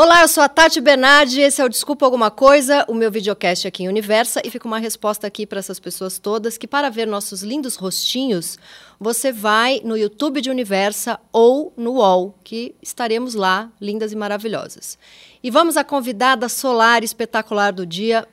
Olá, eu sou a Tati Bernardi, esse é o Desculpa Alguma Coisa, o meu videocast aqui em Universa, e fica uma resposta aqui para essas pessoas todas que para ver nossos lindos rostinhos, você vai no YouTube de Universa ou no UOL, que estaremos lá, lindas e maravilhosas. E vamos à convidada solar espetacular do dia.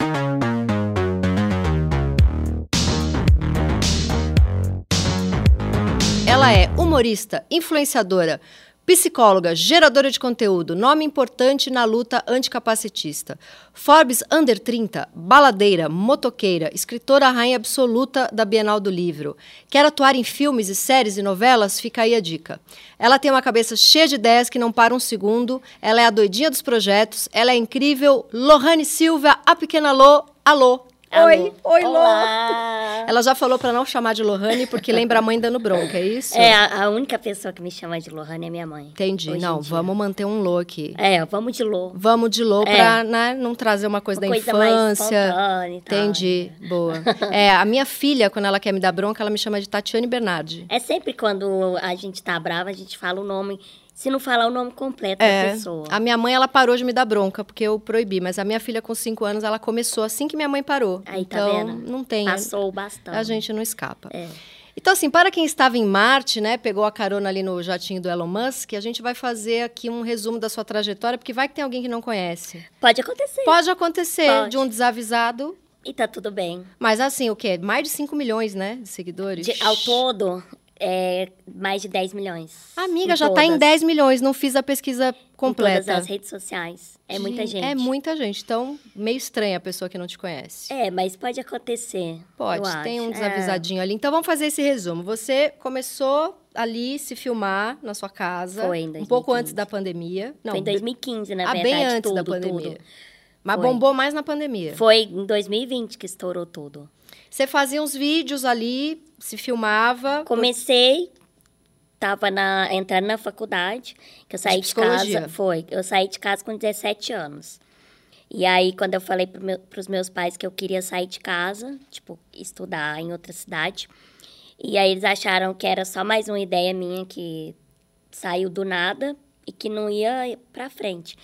Ela é humorista, influenciadora, Psicóloga, geradora de conteúdo, nome importante na luta anticapacitista. Forbes Under 30, baladeira, motoqueira, escritora rainha absoluta da Bienal do Livro. Quer atuar em filmes e séries e novelas? Fica aí a dica. Ela tem uma cabeça cheia de ideias que não para um segundo. Ela é a doidinha dos projetos. Ela é incrível. Lohane Silva, a pequena Lô. Alô, Oi, oi, Olá. Lô. Ela já falou para não chamar de Lohane porque lembra a mãe dando bronca, é isso? É, a, a única pessoa que me chama de Lohane é minha mãe. Entendi. Não, vamos manter um Lô aqui. É, vamos de Lô. Vamos de Lô é. pra né, não trazer uma coisa uma da coisa infância. Mais Entendi. Tal, Boa. é, a minha filha, quando ela quer me dar bronca, ela me chama de Tatiane Bernardi. É sempre quando a gente tá brava, a gente fala o nome se não falar o nome completo é, da pessoa. A minha mãe, ela parou de me dar bronca, porque eu proibi. Mas a minha filha, com cinco anos, ela começou assim que minha mãe parou. Aí, tá então, tá vendo? não tem. Passou bastante. A gente não escapa. É. Então, assim, para quem estava em Marte, né, pegou a carona ali no jatinho do Elon Musk, a gente vai fazer aqui um resumo da sua trajetória, porque vai que tem alguém que não conhece. Pode acontecer. Pode acontecer, Pode. de um desavisado. E tá tudo bem. Mas assim, o quê? Mais de 5 milhões, né, de seguidores? De, ao todo, é, mais de 10 milhões. Amiga, já está em 10 milhões, não fiz a pesquisa completa. Em todas as redes sociais. É muita gente. É muita gente. Então, meio estranha a pessoa que não te conhece. É, mas pode acontecer. Pode, tem um desavisadinho é. ali. Então, vamos fazer esse resumo. Você começou ali se filmar na sua casa. Foi em 2015. Um pouco antes da pandemia. Não, Foi em 2015, na ah, verdade. bem antes tudo, da pandemia. Tudo. Mas Foi. bombou mais na pandemia. Foi em 2020 que estourou tudo. Você fazia uns vídeos ali, se filmava. Comecei, tava na, entrando na faculdade, que eu saí de, de casa. Foi, eu saí de casa com 17 anos. E aí, quando eu falei para meu, os meus pais que eu queria sair de casa, tipo, estudar em outra cidade, e aí eles acharam que era só mais uma ideia minha que saiu do nada e que não ia para frente.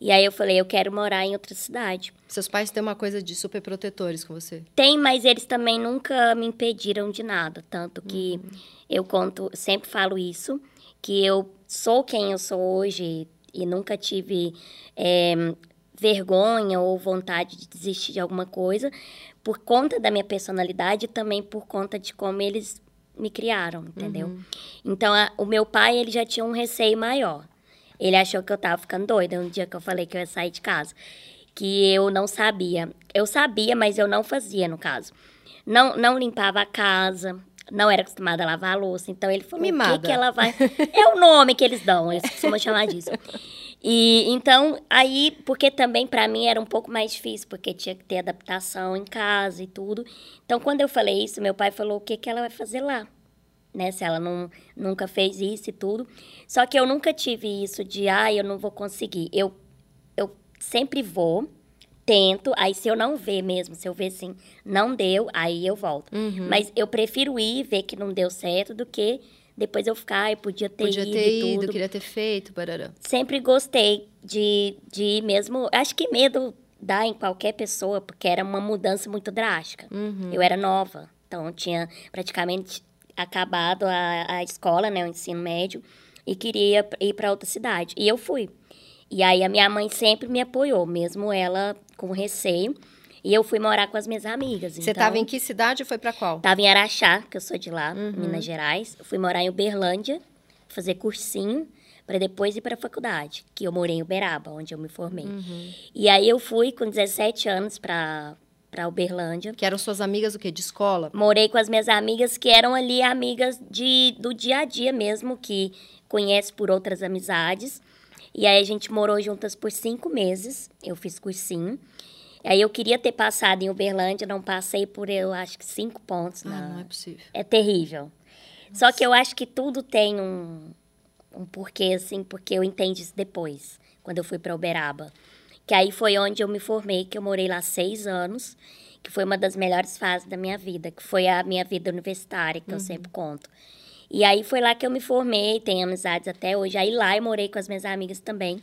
E aí eu falei, eu quero morar em outra cidade. Seus pais têm uma coisa de super protetores com você? Tem, mas eles também nunca me impediram de nada. Tanto que uhum. eu conto, sempre falo isso, que eu sou quem eu sou hoje e nunca tive é, vergonha ou vontade de desistir de alguma coisa por conta da minha personalidade e também por conta de como eles me criaram, entendeu? Uhum. Então, a, o meu pai, ele já tinha um receio maior. Ele achou que eu tava ficando doida no dia que eu falei que eu ia sair de casa. Que eu não sabia. Eu sabia, mas eu não fazia, no caso. Não, não limpava a casa, não era acostumada a lavar a louça. Então ele falou: Mimada. o que, que ela vai. é o nome que eles dão, eles costumam chamar disso. E então, aí, porque também para mim era um pouco mais difícil, porque tinha que ter adaptação em casa e tudo. Então, quando eu falei isso, meu pai falou: o que, que ela vai fazer lá? Né? Se ela não, nunca fez isso e tudo. Só que eu nunca tive isso de, ah, eu não vou conseguir. Eu, eu sempre vou, tento, aí se eu não ver mesmo, se eu ver assim, não deu, aí eu volto. Uhum. Mas eu prefiro ir, ver que não deu certo, do que depois eu ficar, eu podia ter podia ido ter ido, tudo. queria ter feito, barará. Sempre gostei de, de ir mesmo, acho que medo dá em qualquer pessoa, porque era uma mudança muito drástica. Uhum. Eu era nova, então tinha praticamente acabado a, a escola, né, o ensino médio, e queria ir para outra cidade. E eu fui. E aí a minha mãe sempre me apoiou, mesmo ela com receio. E eu fui morar com as minhas amigas. Você estava então, em que cidade e foi para qual? Estava em Araxá, que eu sou de lá, uhum. Minas Gerais. Eu fui morar em Uberlândia, fazer cursinho, para depois ir para a faculdade, que eu morei em Uberaba, onde eu me formei. Uhum. E aí eu fui com 17 anos para para Uberlândia. Que eram suas amigas o quê? De escola? Morei com as minhas amigas que eram ali amigas de, do dia a dia mesmo, que conhece por outras amizades. E aí a gente morou juntas por cinco meses. Eu fiz cursinho. Aí eu queria ter passado em Uberlândia, não passei por, eu acho que cinco pontos. Ah, na... não é possível. É terrível. Nossa. Só que eu acho que tudo tem um, um porquê, assim, porque eu entendi isso depois, quando eu fui para Uberaba. Que aí foi onde eu me formei, que eu morei lá seis anos, que foi uma das melhores fases da minha vida, que foi a minha vida universitária, que uhum. eu sempre conto. E aí foi lá que eu me formei, tenho amizades até hoje. Aí lá eu morei com as minhas amigas também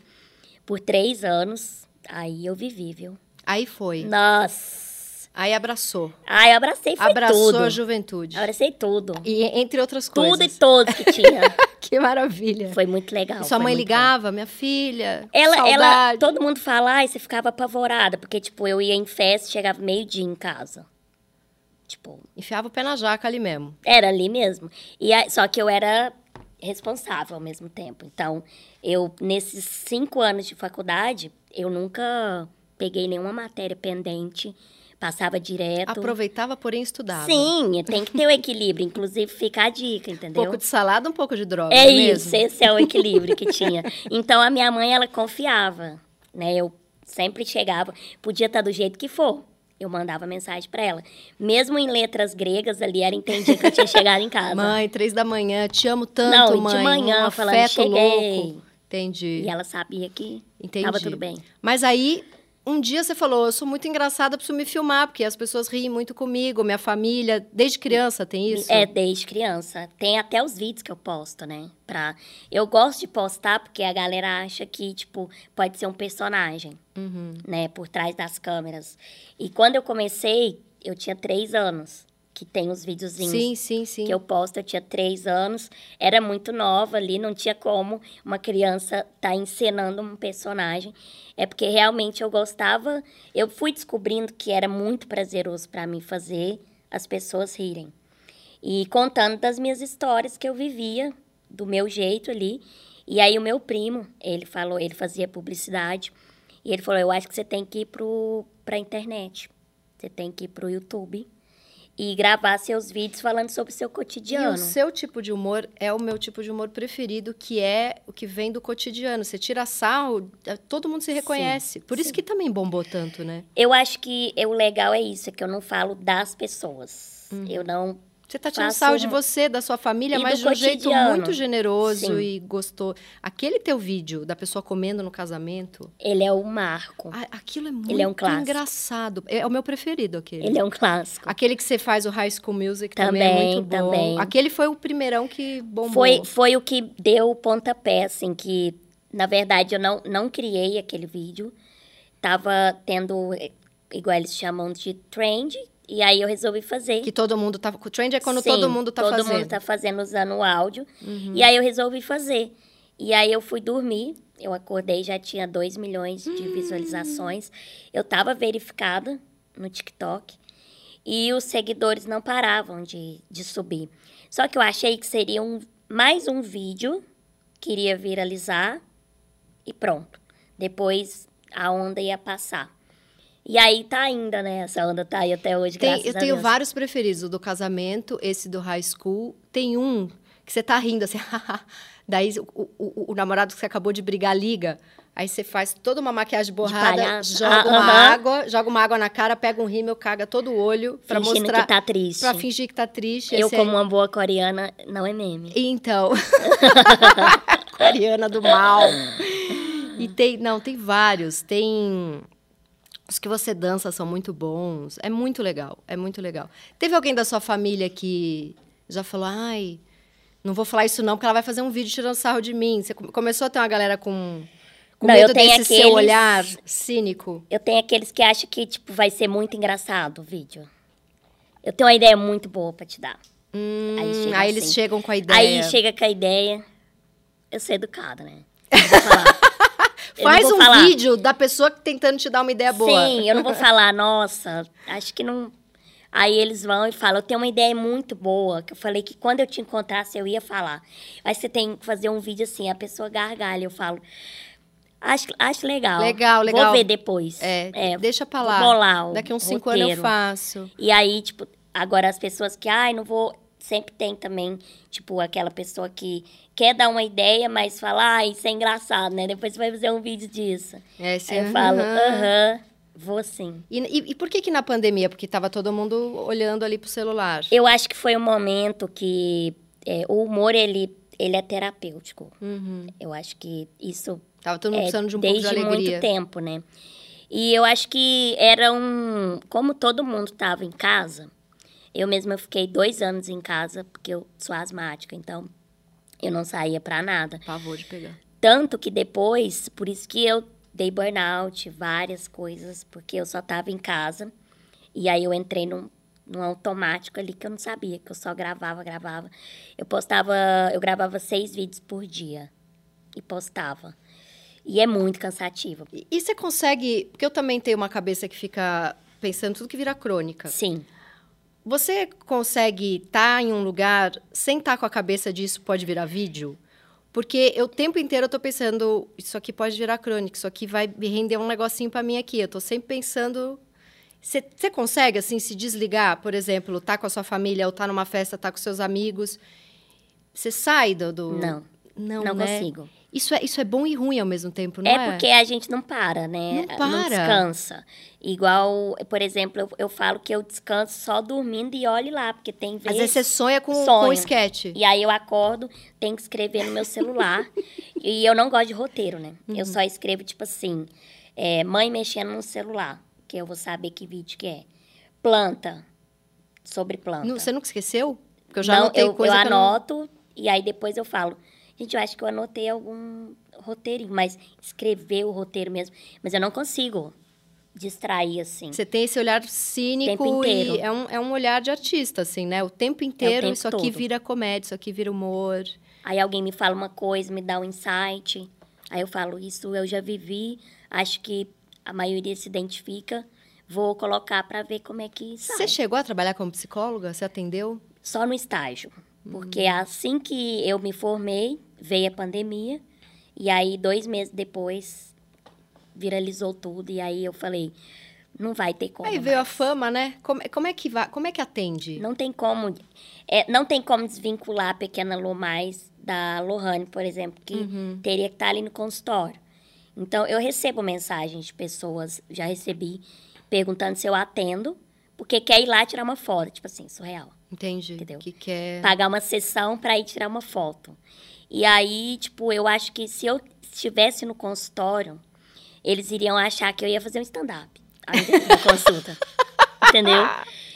por três anos. Aí eu vivi, viu? Aí foi. Nossa! Aí abraçou. Ai, eu abracei, foi Abraçou tudo. a juventude. Abracei tudo. E entre outras Tudo e coisas. todos que tinha. Que maravilha. Foi muito legal. E sua mãe ligava, minha filha. Ela, ela, saudade. todo mundo fala, e você ficava apavorada, porque, tipo, eu ia em festa chegava meio-dia em casa. Tipo, Enfiava o pé na jaca ali mesmo. era ali mesmo. E aí- só que eu era responsável ao mesmo tempo. Então, eu, nesses cinco anos de faculdade, eu nunca peguei nenhuma matéria pendente, passava direto. Aproveitava, porém estudava. Sim, tem que ter o equilíbrio. Inclusive, fica a dica, Um entendeu? pouco de salada, um pouco de droga. É isso, mesmo? esse é o equilíbrio que tinha. Então a minha mãe, ela confiava, né? Eu sempre chegava, podia estar do jeito que for. Eu mandava mensagem pra ela. Mesmo em letras gregas ali, ela entendia que eu tinha chegado em casa. Mãe, três da manhã, te amo tanto, Não, e de mãe. manhã, um falando, "Cheguei". louco. Entendi. E ela sabia que Entendi. tava tudo bem. Mas aí, um dia você falou, eu sou muito engraçada, preciso me filmar, porque as pessoas riem muito comigo, minha família, desde criança tem isso? É, desde criança. Tem até os vídeos que eu posto, né? Pra... Eu gosto de postar porque a galera acha que, tipo, pode ser um personagem, Uhum. né? Por trás das câmeras. E quando eu comecei, eu tinha três anos. Que tem os videozinhos Sim, sim, sim. que eu posto, eu tinha três anos. Era muito nova ali, não tinha como uma criança estar encenando um personagem. É porque realmente eu gostava. Eu fui descobrindo que era muito prazeroso para mim fazer as pessoas rirem. E contando das minhas histórias que eu vivia, do meu jeito ali. E aí o meu primo, ele falou, ele fazia publicidade. E ele falou, eu acho que você tem que ir pro, pra internet. Você tem que ir pro YouTube e gravar seus vídeos falando sobre o seu E cotidiano. o seu tipo de humor é o meu tipo de humor preferido, que é o que vem do cotidiano. Você tira sarro, eh, todo mundo se reconhece. Por isso sim. que também bombou tanto, né? Eu acho que é- o legal é isso, é que eu não falo das pessoas. Uhum. Eu não. Você tá tirando sarro de você, da sua família, mas de um jeito muito generoso Sim. e gostoso. Aquele teu vídeo da pessoa comendo no casamento, Ele é o marco. a- aquilo é muito é um engraçado. É o meu preferido, aquele. Ele é um clássico. Aquele que você faz o High School Music também, é Também, muito bom. também. Aquele foi o primeirão que bombou. Foi, foi o que deu o pontapé, assim, que, na verdade, eu não, não criei aquele vídeo. Tava tendo, eh, igual eles chamam de trend, e aí eu resolvi fazer. Que todo mundo tá... O trend é quando Sim, todo mundo tá todo fazendo. Uhum. mundo tá fazendo usando o áudio. E aí eu resolvi fazer. E aí eu fui dormir, eu acordei, já tinha 2 milhões de Hum. visualizações. Eu tava verificada no TikTok. E os seguidores não paravam de, de subir. Só que eu achei que seria um, mais um vídeo que iria viralizar e pronto. Depois a onda ia passar. E aí tá ainda, né? Essa onda tá aí até hoje, Tem- eu tenho vários preferidos, o do casamento, esse do high school. Tem um que você tá rindo assim, daí o, o- o namorado que você acabou de brigar liga. Aí você faz toda uma maquiagem borrada, joga Ah, uma aham. água, joga uma água na cara, pega um rímel, caga todo o olho pra Fingindo mostrar, que tá triste. pra fingir que tá triste. Eu, Esse como aí- uma boa coreana, não é meme. Então, Ariana do mal. E tem, não, tem vários. Tem os que você dança são muito bons. É muito legal, é muito legal. Teve alguém da sua família que já falou, ai, não vou falar isso não, porque ela vai fazer um vídeo tirando sarro de mim. Você come- começou a ter uma galera com, com Não, medo desse seu aqueles- olhar cínico. Eu tenho aqueles que acham que, tipo, vai ser muito engraçado o vídeo. Eu tenho uma ideia muito boa pra te dar. Hum, Aí aí eles assim. chegam com a ideia. Aí chega com a ideia. Eu sou educada, né? Eu vou falar. Faz vou um falar. vídeo da pessoa tentando te dar uma ideia boa. Sim, eu não vou falar, nossa, acho que não. Aí eles vão e falam, eu tenho uma ideia muito boa, que eu falei que quando eu te encontrasse eu ia falar. Aí você tem que fazer um vídeo assim, a pessoa gargalha, eu falo. Acho, acho legal. Legal, legal. Vou ver depois. É, deixa pra vou lá. bolar o Daqui uns cinco anos eu roteiro. faço. E aí, tipo, agora as pessoas que, ai, não vou. Sempre tem também, tipo, aquela pessoa que quer dar uma ideia, mas fala, ah, isso é engraçado, né? Depois você vai fazer um vídeo disso. É, você- Aí eu falo, Aham. vou sim. E, e- e por que que na pandemia? Porque tava todo mundo olhando ali pro celular. Eu acho que foi um momento que é, o humor, ele, ele é terapêutico. Uhum. Eu acho que isso Tava todo mundo é precisando de um pouco de desde alegria. muito tempo, né? E eu acho que era um... Como todo mundo estava em casa, eu mesma fiquei dois anos em casa, porque eu sou asmática, então eu não saía pra nada. Pavor de pegar. Tanto que depois, por isso que eu dei burnout, várias coisas, porque eu só tava em casa. E aí eu entrei num, num automático ali que eu não sabia, que eu só gravava, gravava. Eu postava, eu gravava seis vídeos por dia e postava. E é muito cansativo. E, e você consegue. Porque eu também tenho uma cabeça que fica pensando tudo que vira crônica. Sim. Você consegue estar tá em um lugar sem estar tá com a cabeça disso pode virar vídeo? Porque eu, o tempo inteiro eu tô pensando, isso aqui pode virar crônica, isso aqui vai me render um negocinho para mim aqui. Eu tô sempre pensando. Você consegue, assim, se desligar? Por exemplo, tá com a sua família, ou tá numa festa, tá com seus amigos. Você sai do, do... Não. Não, não né? consigo. Isso é, isso é bom e ruim ao mesmo tempo, não é? É porque a gente não para, né? Não para. Não descansa. Igual, por exemplo, eu, eu falo que eu descanso só dormindo e olhe lá, porque tem vezes... Às vezes você sonha com, sonho. com o sketch. E aí eu acordo, tenho que escrever no meu celular. e eu não gosto de roteiro, né? Uhum. Eu só escrevo, tipo assim, é, mãe mexendo no celular, que eu vou saber que vídeo que é. Planta, sobre planta. Não, você nunca esqueceu? Porque eu já não, anotei eu, coisa eu anoto não... e aí depois eu falo Gente, eu acho que eu anotei algum roteirinho, mas escrever o roteiro mesmo. Mas eu não consigo distrair, assim. Você tem esse olhar cínico e é um, é um olhar de artista, assim, né? O tempo inteiro, é o tempo isso aqui todo. vira comédia, isso aqui vira humor. Aí alguém me fala uma coisa, me dá um insight. Aí eu falo, isso eu já vivi, acho que a maioria se identifica. Vou colocar para ver como é que sai. Você chegou a trabalhar como psicóloga? Você atendeu? Só no estágio. Porque uhum. assim que eu me formei, veio a pandemia. E aí, dois meses depois, viralizou tudo. E aí eu falei, não vai ter como. Aí veio mais. a fama, né? Como, como, é que vai, como é que atende? Não tem como. É, não tem como desvincular a pequena Lô mais da Lohane, por exemplo, que uhum. teria que estar ali no consultório. Então, eu recebo mensagens de pessoas, já recebi, perguntando se eu atendo, porque quer ir lá tirar uma foto. Tipo assim, surreal. Entendi. Entendeu? Que quer... Pagar uma sessão para ir tirar uma foto. E aí, tipo, eu acho que se eu estivesse no consultório, eles iriam achar que eu ia fazer um stand-up na consulta. Entendeu?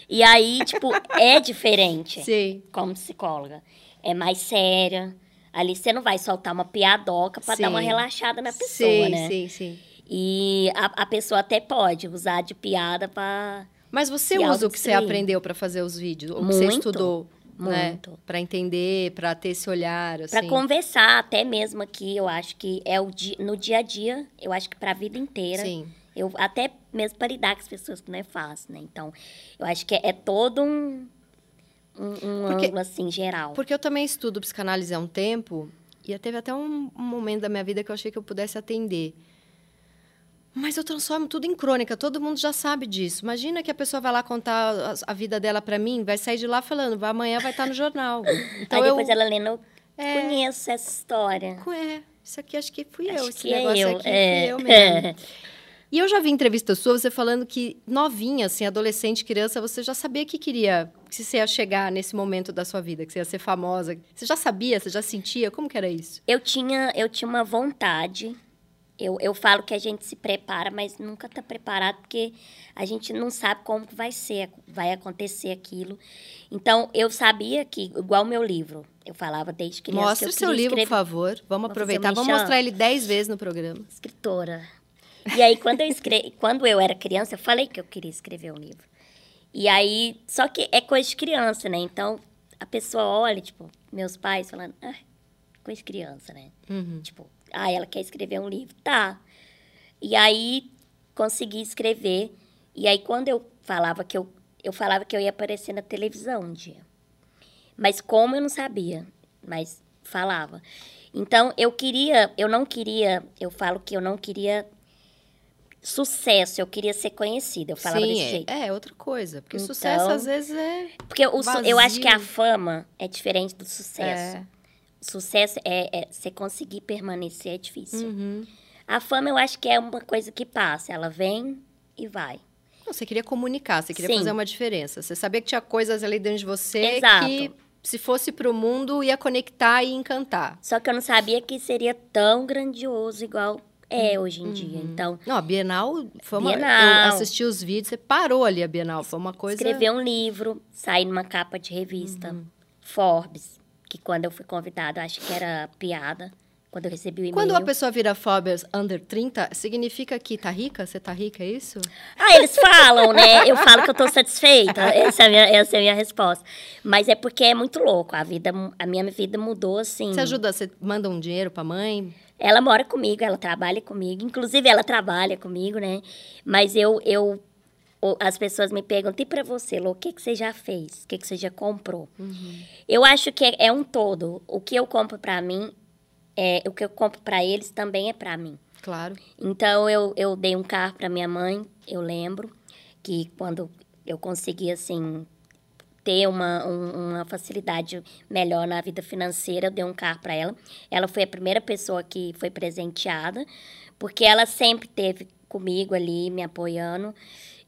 E aí, tipo, é diferente Sim. como psicóloga. É mais séria. Ali você não vai soltar uma piadoca para dar uma relaxada na pessoa, sim, né? Sim, sim, E a, a pessoa até pode usar de piada para Mas você usa o que você aprendeu para fazer os vídeos? O que você estudou? Né? Muito. Né? Para entender, para ter esse olhar, assim. Para conversar, até mesmo aqui, eu acho que é o di no dia a dia, eu acho que para a vida inteira. Sim. Eu, até mesmo para lidar com as pessoas que não é fácil, né? Então, eu acho que é, é todo um, um, um porque, ângulo, assim, geral. Porque eu também estudo psicanálise há um tempo, e teve até um, um momento da minha vida que eu achei que eu pudesse atender. Mas eu transformo tudo em crônica, todo mundo já sabe disso. Imagina que a pessoa vai lá contar a, a vida dela para mim, vai sair de lá falando, amanhã vai estar no jornal. Então Aí depois eu, ela lendo, é, conheço essa história. É, isso aqui acho que fui acho eu, esse que negócio é eu. aqui é. fui eu mesmo. E eu já vi entrevista sua, você falando que novinha, assim, adolescente, criança, você já sabia que queria, que você ia chegar nesse momento da sua vida, que você ia ser famosa. Você já sabia, você já sentia? Como que era isso? Eu tinha, eu tinha uma vontade eu, eu falo que a gente se prepara, mas nunca está preparado porque a gente não sabe como vai ser, vai acontecer aquilo. Então, eu sabia que, igual o meu livro, eu falava desde criança. Mostre o seu livro, escrever. por favor. Vamos aproveitar. Vamos mostrar ele dez vezes no programa. Escritora. E aí, quando eu, escre... quando eu era criança, eu falei que eu queria escrever um livro. E aí, só que é coisa de criança, né? Então, a pessoa olha, tipo, meus pais falando, ah, coisa de criança, né? Uhum. Tipo, ah, ela quer escrever um livro. Tá. E aí consegui escrever. E aí quando eu falava que eu eu falava que eu ia aparecer na televisão um dia. Mas como eu não sabia, mas falava. Então eu queria, eu não queria, eu falo que eu não queria sucesso, eu queria ser conhecida. Eu falava Sim, desse é, jeito. É, outra coisa. Porque então, sucesso às vezes é. Porque o, eu acho que a fama é diferente do sucesso. É. Sucesso é, é você conseguir permanecer é difícil. Uhum. A fama eu acho que é uma coisa que passa, ela vem e vai. Você queria comunicar, você queria Sim. fazer uma diferença. Você sabia que tinha coisas ali dentro de você Exato. que se fosse para o mundo ia conectar e encantar. Só que eu não sabia que seria tão grandioso igual é hoje em uhum. dia. Então, não, a Bienal foi uma Bienal. eu assisti os vídeos, você parou ali a Bienal, foi uma coisa escrever um livro, sair numa capa de revista, Uhum. Forbes, que quando eu fui convidada, acho que era piada. quando eu recebi o e-mail. Quando a pessoa vira Forbes under 30, significa que tá rica? Você tá rica, é isso? Ah, eles falam, né? Eu falo que eu tô satisfeita. Essa é a minha, essa é a minha resposta. Mas é porque é muito louco. A vida, a minha vida mudou assim. Você ajuda, você manda um dinheiro pra mãe? Ela mora comigo, ela trabalha comigo. Inclusive, ela trabalha comigo, né? Mas eu, eu as pessoas me perguntam, e para você, Lô, o que, que você já fez? O que, que você já comprou? Uhum. Eu acho que é, é, um todo. O que eu compro para mim é, o que eu compro para eles também é para mim. Claro. Então eu, eu dei um carro para minha mãe, eu lembro que quando eu consegui assim ter uma, um, uma facilidade melhor na vida financeira, eu dei um carro para ela. Ela foi a primeira pessoa que foi presenteada, porque ela sempre teve comigo ali me apoiando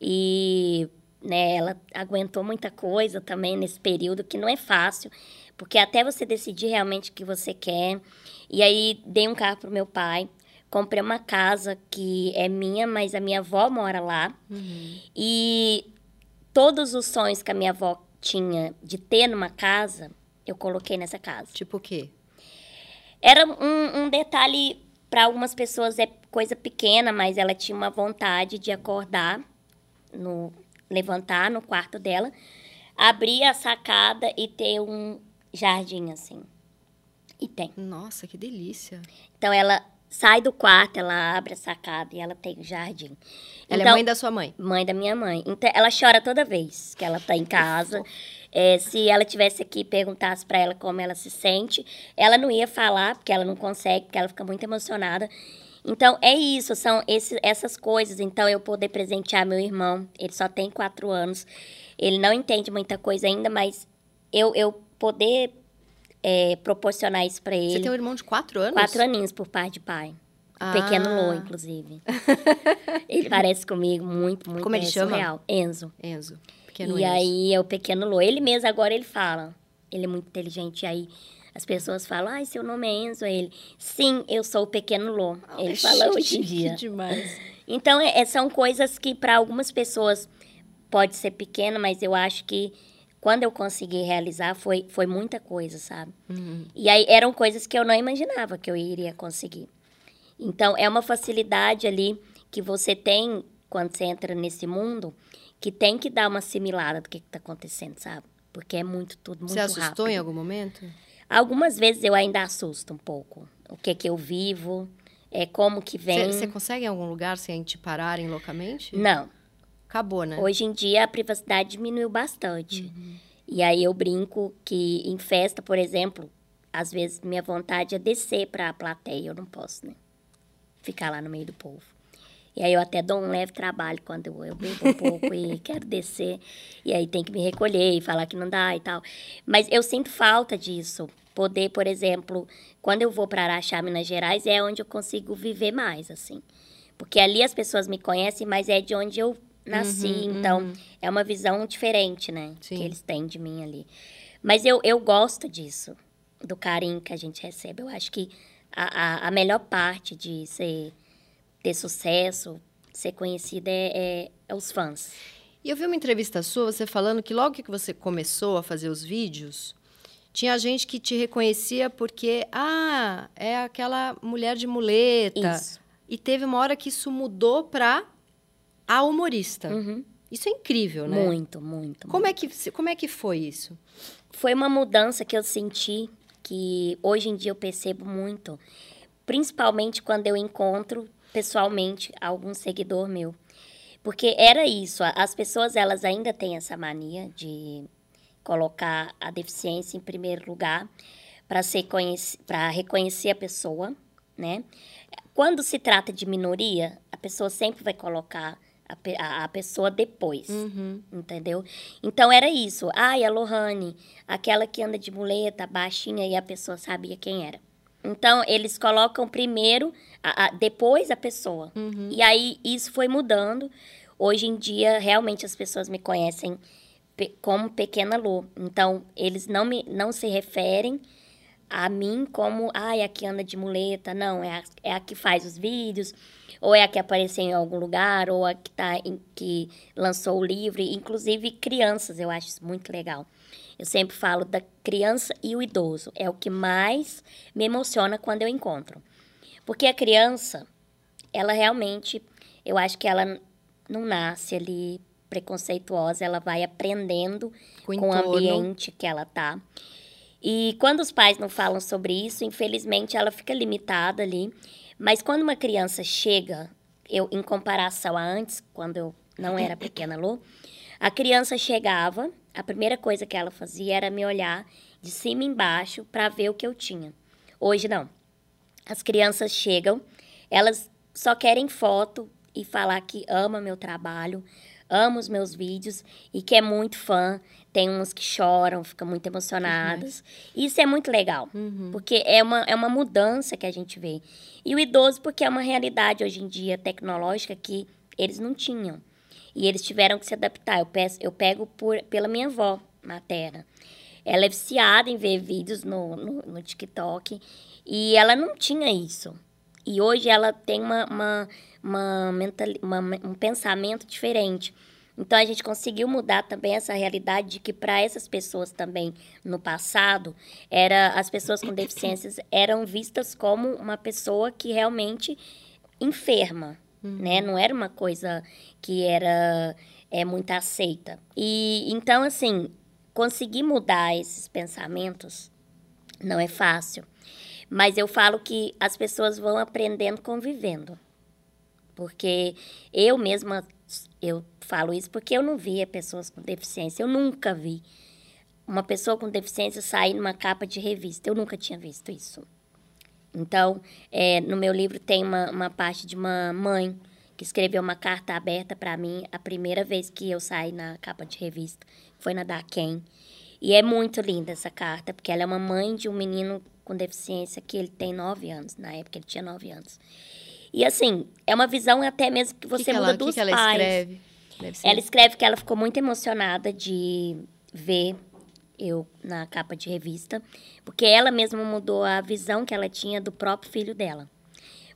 e né, ela aguentou muita coisa também nesse período que não é fácil, porque até você decidir realmente o que você quer, e aí dei um carro pro meu pai. Comprei uma casa que é minha, mas a minha avó mora lá. Uhum. E todos os sonhos que a minha avó tinha de ter numa casa, eu coloquei nessa casa. Tipo o quê? Era um, um detalhe, para algumas pessoas é coisa pequena, mas ela tinha uma vontade de acordar, no levantar no quarto dela, abrir a sacada e ter um jardim assim. E tem. Nossa, que delícia. Então ela sai do quarto, ela abre a sacada e ela tem o jardim. Ela é então, é mãe da sua mãe? Mãe da minha mãe. Então ela chora toda vez que ela tá em casa. É, se ela tivesse aqui e perguntasse para ela como ela se sente, ela não ia falar, porque ela não consegue, porque ela fica muito emocionada. Então, é isso, são esse, essas coisas. Então, eu poder presentear meu irmão, ele só tem quatro anos, ele não entende muita coisa ainda, mas eu, eu poder é, proporcionar isso para ele. Você tem um irmão de quatro anos? Quatro aninhos por pai de pai. Ah. Pequeno Lô, inclusive. ele parece comigo muito, muito. Como ele é, chama? Surreal. Enzo. Enzo. Pequeno e Enzo. aí é o pequeno Lô. Ele mesmo agora ele fala. Ele é muito inteligente. E aí as pessoas falam, ai, seu nome é Enzo. Ele, sim, eu sou o pequeno Lô. ele fala hoje em dia. Demais. Então, é, são coisas que para algumas pessoas pode ser pequena, mas eu acho que quando eu consegui realizar, foi, foi muita coisa, sabe? Uhum. E aí eram coisas que eu não imaginava que eu iria conseguir. Então, é uma facilidade ali que você tem quando você entra nesse mundo, que tem que dar uma assimilada do que está acontecendo, sabe? Porque é muito, tudo muito rápido. Você assustou rápido. em algum momento? Algumas vezes eu ainda assusto um pouco. O que que eu vivo, é como que vem. Você consegue em algum lugar sem te pararem loucamente? Não. Acabou, né? Hoje em dia a privacidade diminuiu bastante. Uhum. E aí eu brinco que em festa, por exemplo, às vezes minha vontade é descer para a plateia, eu não posso, né? Ficar lá no meio do povo. E aí eu até dou um leve trabalho quando eu, bebo um pouco e quero descer. E aí tem que me recolher e falar que não dá e tal. Mas eu sinto falta disso. Poder, por exemplo, quando eu vou para Araxá, Minas Gerais, é onde eu consigo viver mais, assim. Porque ali as pessoas me conhecem, mas é de onde eu nasci, uhum, então uhum. é uma visão diferente, né? Sim. Que eles têm de mim ali. Mas eu, eu gosto disso, do carinho que a gente recebe. Eu acho que a, a, a melhor parte de ser, ter sucesso, ser conhecida é, é, é os fãs. E eu vi uma entrevista sua, você falando que logo que você começou a fazer os vídeos, tinha gente que te reconhecia porque, ah, é aquela mulher de muleta. Isso. E teve uma hora que isso mudou para a humorista. Uhum. Isso é incrível, né? Muito, muito. Como, muito. É que, como é que foi isso? Foi uma mudança que eu senti, que hoje em dia eu percebo muito. Principalmente quando eu encontro pessoalmente algum seguidor meu. Porque era isso, as pessoas elas ainda têm essa mania de colocar a deficiência em primeiro lugar para reconhecer a pessoa, né? Quando se trata de minoria, a pessoa sempre vai colocar a, a, pessoa depois, uhum. entendeu? Então era isso. Ai, a Lohane, aquela que anda de muleta, baixinha, e a pessoa sabia quem era. Então eles colocam primeiro, a, a, depois a pessoa. Uhum. E aí isso foi mudando. Hoje em dia, realmente as pessoas me conhecem pe como Pequena Lô. Então eles não, me, não se referem a mim como, ai, a que anda de muleta. Não, é a, é a que faz os vídeos ou é a que apareceu em algum lugar, ou a que, tá em, que lançou o livro, inclusive crianças, eu acho isso muito legal. Eu sempre falo da criança e o idoso. É o que mais me emociona quando eu encontro. Porque a criança, ela realmente, eu acho que ela não nasce ali preconceituosa, ela vai aprendendo com, com o ambiente que ela tá. E quando os pais não falam sobre isso, infelizmente ela fica limitada ali. Mas quando uma criança chega, eu em comparação a antes, quando eu não era pequena Lu, a criança chegava, a primeira coisa que ela fazia era me olhar de cima embaixo para ver o que eu tinha. Hoje não. As crianças chegam, elas só querem foto e falar que ama meu trabalho, ama os meus vídeos e que é muito fã. Tem uns que choram, ficam muito emocionadas. Uhum. Isso é muito legal, uhum. porque é uma, é uma mudança que a gente vê. E o idoso, porque é uma realidade hoje em dia tecnológica que eles não tinham. E eles tiveram que se adaptar. Eu, peço, eu pego por, pela minha avó materna. Ela é viciada em ver vídeos no, no, no TikTok e ela não tinha isso. E hoje ela tem uma, uma, uma, mental, uma um pensamento diferente. Então a gente conseguiu mudar também essa realidade de que para essas pessoas também no passado era as pessoas com deficiências eram vistas como uma pessoa que realmente enferma, uhum. né? Não era uma coisa que era é muito aceita. E então assim, conseguir mudar esses pensamentos não é fácil. Mas eu falo que as pessoas vão aprendendo convivendo. Porque eu mesma, eu falo isso porque eu não via pessoas com deficiência. Eu nunca vi uma pessoa com deficiência sair numa capa de revista. Eu nunca tinha visto isso. Então, é, no meu livro tem uma, uma parte de uma mãe que escreveu uma carta aberta para mim a primeira vez que eu saí na capa de revista. Foi na Daquem. E é muito linda essa carta, porque ela é uma mãe de um menino com deficiência que ele tem nove anos. Na época ele tinha nove anos. E assim, é uma visão até mesmo que você que que muda ela, dos que ela pais. Escreve? Ela escreve que ela ficou muito emocionada de ver eu na capa de revista, porque ela mesma mudou a visão que ela tinha do próprio filho dela.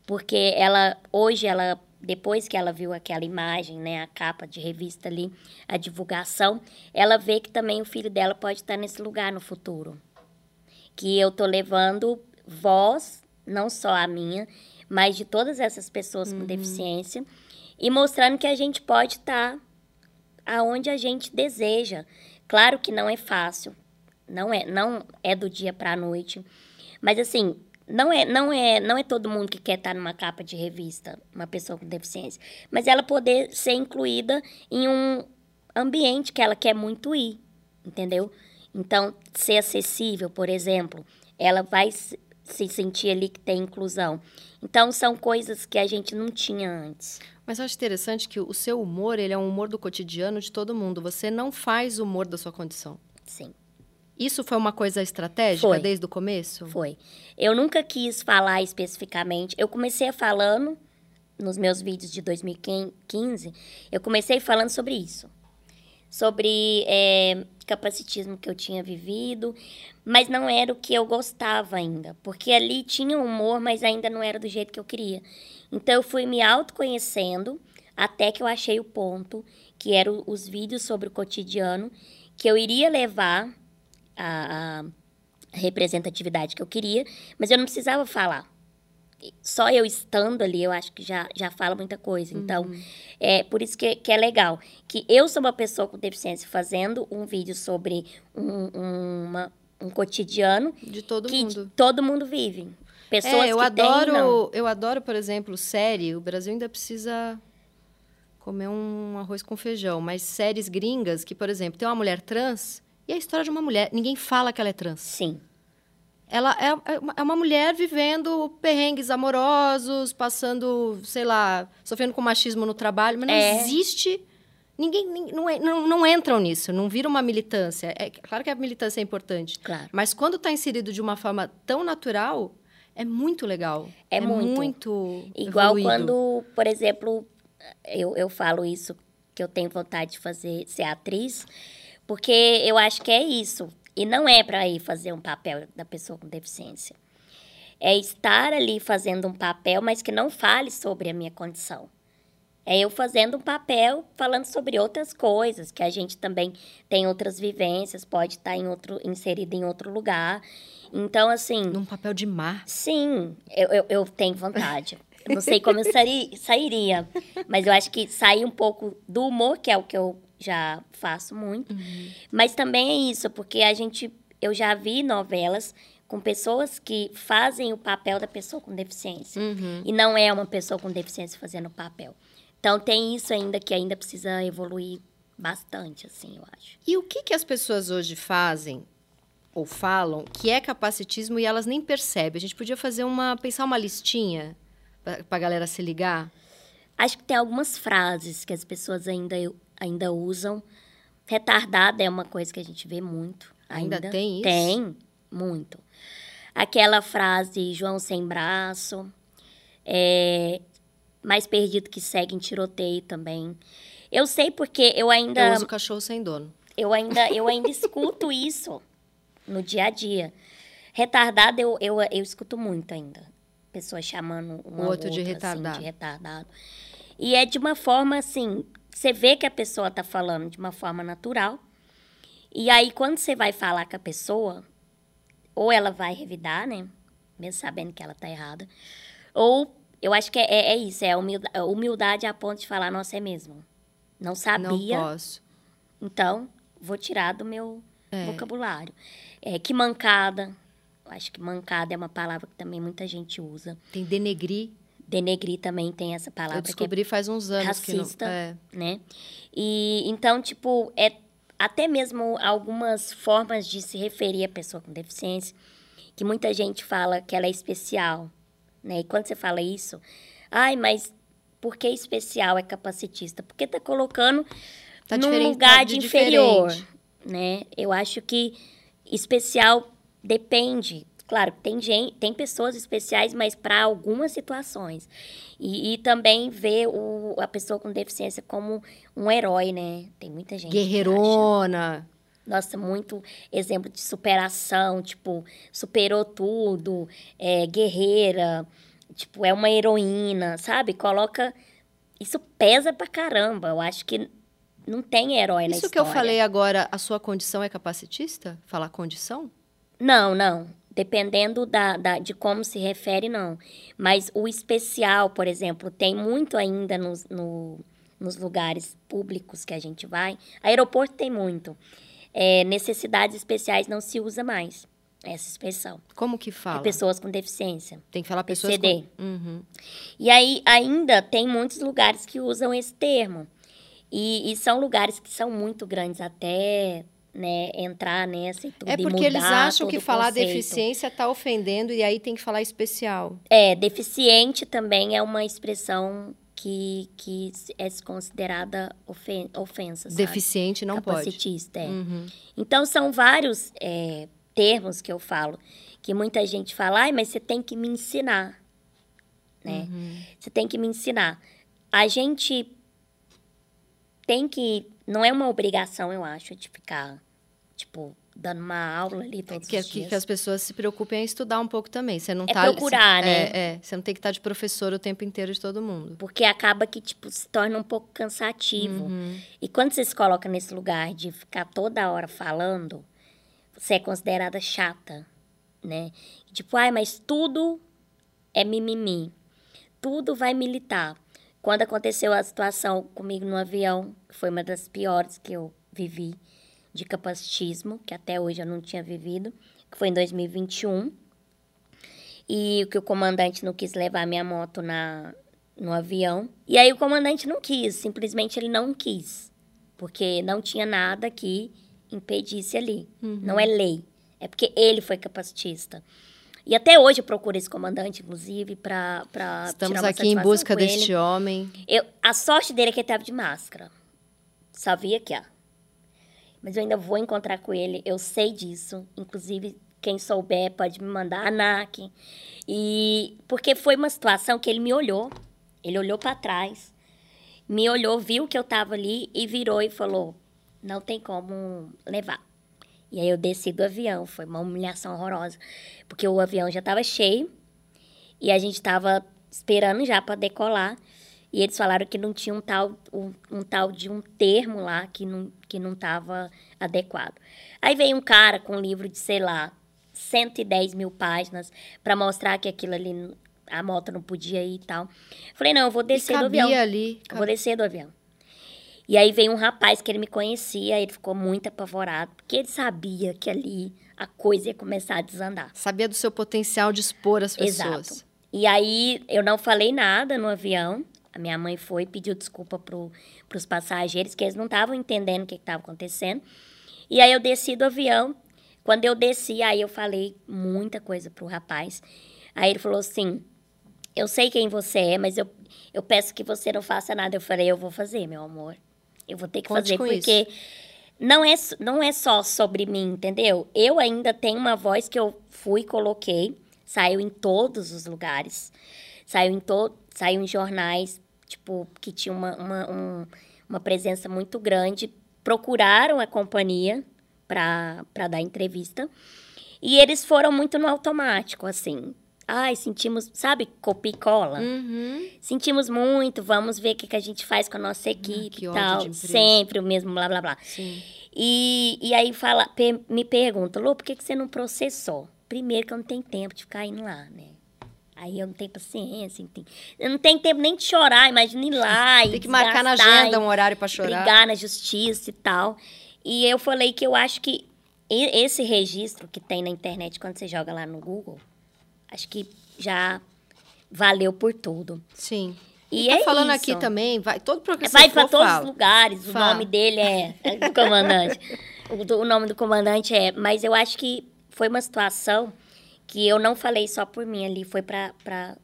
Porque ela hoje ela depois que ela viu aquela imagem, né, a capa de revista ali, a divulgação, ela vê que também o filho dela pode estar nesse lugar no futuro. Que eu tô levando voz, não só a minha, mas de todas essas pessoas uhum. com deficiência, e mostrando que a gente pode estar aonde a gente deseja. Claro que não é fácil, não é, não é do dia para a noite, mas assim, não é, não é, não é todo mundo que quer estar tá numa capa de revista, uma pessoa com deficiência, mas ela poder ser incluída em um ambiente que ela quer muito ir, entendeu? Então, ser acessível, por exemplo, ela vai se sentir ali que tem inclusão. Então, são coisas que a gente não tinha antes. Mas eu acho interessante que o seu humor, ele é um humor do cotidiano de todo mundo. Você não faz humor da sua condição. Sim. Isso foi uma coisa estratégica foi. desde o começo? Foi. Eu nunca quis falar especificamente. Eu comecei falando nos meus vídeos de 2015, eu comecei falando sobre isso sobre é, capacitismo que eu tinha vivido, mas não era o que eu gostava ainda, porque ali tinha humor, mas ainda não era do jeito que eu queria. Então eu fui me autoconhecendo até que eu achei o ponto, que eram os vídeos sobre o cotidiano, que eu iria levar a, a representatividade que eu queria, mas eu não precisava falar só eu estando ali, eu acho que já, já fala muita coisa. Então, uhum. é por isso que, que é legal. Que eu sou uma pessoa com deficiência fazendo um vídeo sobre um, uma, um cotidiano. De todo que mundo. todo mundo vive. Pessoas é, eu que adoro, têm, Eu adoro, por exemplo, série. O Brasil ainda precisa comer um arroz com feijão. Mas séries gringas que, por exemplo, tem uma mulher trans e a história de uma mulher. Ninguém fala que ela é trans. Sim. Ela é, é, é uma mulher vivendo perrengues amorosos, passando, sei lá, sofrendo com machismo no trabalho, mas não é. existe. Ninguém não, não, não entram nisso, não vira uma militância. É claro que a militância é importante. Claro. Mas quando está inserido de uma forma tão natural, é muito legal. É, é muito. muito. Igual evoluído. quando, por exemplo, eu, eu falo isso, que eu tenho vontade de fazer, ser atriz, porque eu acho que é isso. E não é para ir fazer um papel da pessoa com deficiência. É estar ali fazendo um papel, mas que não fale sobre a minha condição. É eu fazendo um papel falando sobre outras coisas, que a gente também tem outras vivências, pode estar em outro, inserido em outro lugar. Então, assim. Num papel de mar. Sim, eu, eu, eu tenho vontade. Eu não sei como eu sairia, mas eu acho que sair um pouco do humor, que é o que eu já faço muito. Uhum. Mas também é isso, porque a gente. Eu já vi novelas com pessoas que fazem o papel da pessoa com deficiência. Uhum. E não é uma pessoa com deficiência fazendo o papel. Então tem isso ainda que ainda precisa evoluir bastante, assim, eu acho. E o que, que as pessoas hoje fazem ou falam que é capacitismo e elas nem percebem? A gente podia fazer uma pensar uma listinha para a galera se ligar. Acho que tem algumas frases que as pessoas ainda ainda usam. Retardada é uma coisa que a gente vê muito. Ainda, ainda. tem isso? Tem, muito. Aquela frase João sem braço. É, mais perdido que segue em tiroteio também. Eu sei porque eu ainda. Eu uso cachorro sem dono. Eu ainda, eu ainda escuto isso no dia a dia. Retardado, eu, eu, eu escuto muito ainda. Pessoas chamando um outro de retardado. Assim, de retardado. E é de uma forma assim, você vê que a pessoa está falando de uma forma natural. E aí, quando você vai falar com a pessoa, ou ela vai revidar, né? Mesmo sabendo que ela está errada. Ou eu acho que é, é, é isso, é humildade, humildade a ponto de falar, nossa, é mesmo. Não sabia. Não posso. Então, vou tirar do meu é. vocabulário. É, que mancada. Eu acho que mancada é uma palavra que também muita gente usa. Tem denegrir. Denegrir também tem essa palavra. Eu descobri é faz uns anos racista, que não... É. né? E então, tipo, é até mesmo algumas formas de se referir à pessoa com deficiência, que muita gente fala que ela é especial, né? E quando você fala isso, ai, mas por que especial é capacitista? Porque tá colocando tá num lugar tá de, de inferior, né? Eu acho que especial depende. Claro, tem gente, tem pessoas especiais, mas para algumas situações. E, e, também ver o, a pessoa com deficiência como um herói, né? Tem muita gente. Guerreirona. Nossa, muito exemplo de superação, tipo, superou tudo, é guerreira, tipo, é uma heroína, sabe? Coloca. Isso pesa pra caramba. Eu acho que não tem herói Isso na história. Isso que eu falei agora, a sua condição é capacitista? Falar condição? Não, não. Dependendo da, da, de como se refere, não. Mas o especial, por exemplo, tem muito ainda nos, no, nos lugares públicos que a gente vai. Aeroporto tem muito. É, necessidades especiais não se usa mais essa expressão. Como que fala? Pessoas com deficiência. Tem que falar pessoas PCD. com... Uhum. E aí, ainda tem muitos lugares que usam esse termo. E, e são lugares que são muito grandes, até né, entrar nessa e tudo. É porque eles acham que falar deficiência está ofendendo e aí tem que falar especial. É, deficiente também é uma expressão que, que é considerada ofen ofensa. Sabe? Deficiente não Capacitista, pode. É. Uhum. Então, são vários é, termos que eu falo, que muita gente fala, Ai, mas você tem que me ensinar. Né? Uhum. Você tem que me ensinar. A gente tem que. Não é uma obrigação, eu acho, de ficar, tipo, dando uma aula ali todos que, os dias. Que as pessoas se preocupem em estudar um pouco também. Você não é tá, procurar, você, né? É, é, você não tem que estar de professor o tempo inteiro de todo mundo. Porque acaba que, tipo, se torna um pouco cansativo. Uhum. E quando você se coloca nesse lugar de ficar toda hora falando, você é considerada chata, né? Tipo, ai, mas tudo é mimimi. Tudo vai militar. Quando aconteceu a situação comigo no avião, que foi uma das piores que eu vivi, de capacitismo, que até hoje eu não tinha vivido, que foi em 2021. E que o comandante não quis levar minha moto na, no avião. E aí o comandante não quis, simplesmente ele não quis. Porque não tinha nada que impedisse ali. Uhum. Não é lei. É porque ele foi capacitista. E até hoje eu procuro esse comandante, inclusive, para Estamos aqui em busca deste homem. Eu, a sorte dele é que ele estava de máscara. Sabia que, ó, mas eu ainda vou encontrar com ele, eu sei disso. Inclusive, quem souber pode me mandar a NAC. E porque foi uma situação que ele me olhou, ele olhou para trás, me olhou, viu que eu estava ali e virou e falou: "Não tem como levar". E aí eu desci do avião, foi uma humilhação horrorosa, porque o avião já estava cheio e a gente estava esperando já para decolar. E eles falaram que não tinha um tal, um, um tal de um termo lá que não que não estava adequado. Aí veio um cara com um livro de, sei lá, 110 mil páginas para mostrar que aquilo ali, a moto não podia ir e tal. Falei, não, eu vou descer do avião. ali. Eu vou descer do avião. E aí veio um rapaz que ele me conhecia, ele ficou muito apavorado, porque ele sabia que ali a coisa ia começar a desandar. Sabia do seu potencial de expor as pessoas. Exato. E aí eu não falei nada no avião. A minha mãe foi pediu desculpa pro, pros passageiros, que eles não estavam entendendo o que estava acontecendo. E aí eu desci do avião. Quando eu desci, aí eu falei muita coisa pro rapaz. Aí ele falou assim: Eu sei quem você é, mas eu, eu peço que você não faça nada. Eu falei: Eu vou fazer, meu amor. Eu vou ter que Conte fazer, porque não é, não é só sobre mim, entendeu? Eu ainda tenho uma voz que eu fui, coloquei, saiu em todos os lugares. Saiu em, to saiu em jornais, tipo, que tinha uma, uma, um, uma presença muito grande. Procuraram a companhia para dar entrevista. E eles foram muito no automático, assim. Ai, sentimos, sabe, copia e cola? Uhum. Sentimos muito, vamos ver o que, que a gente faz com a nossa equipe Ah, e tal. Sempre o mesmo blá, blá, blá. Sim. E, e aí fala, me pergunta, Lu, por que, que você não processou? Primeiro que eu não tenho tempo de ficar indo lá, né? Aí eu não tenho paciência, tenho- eu não tenho tempo nem de chorar, imagina ir lá e Tem que marcar na agenda um horário para chorar. brigar na justiça e tal. E eu falei que eu acho que esse registro que tem na internet quando você joga lá no Google, acho que já valeu por tudo. Sim. E, E tá é falando isso. aqui também, vai, todo programa Vai para todos fala. os lugares. O Fala. nome dele é, é do comandante. o, do- o nome do comandante é. Mas eu acho que foi uma situação que eu não falei só por mim ali, foi para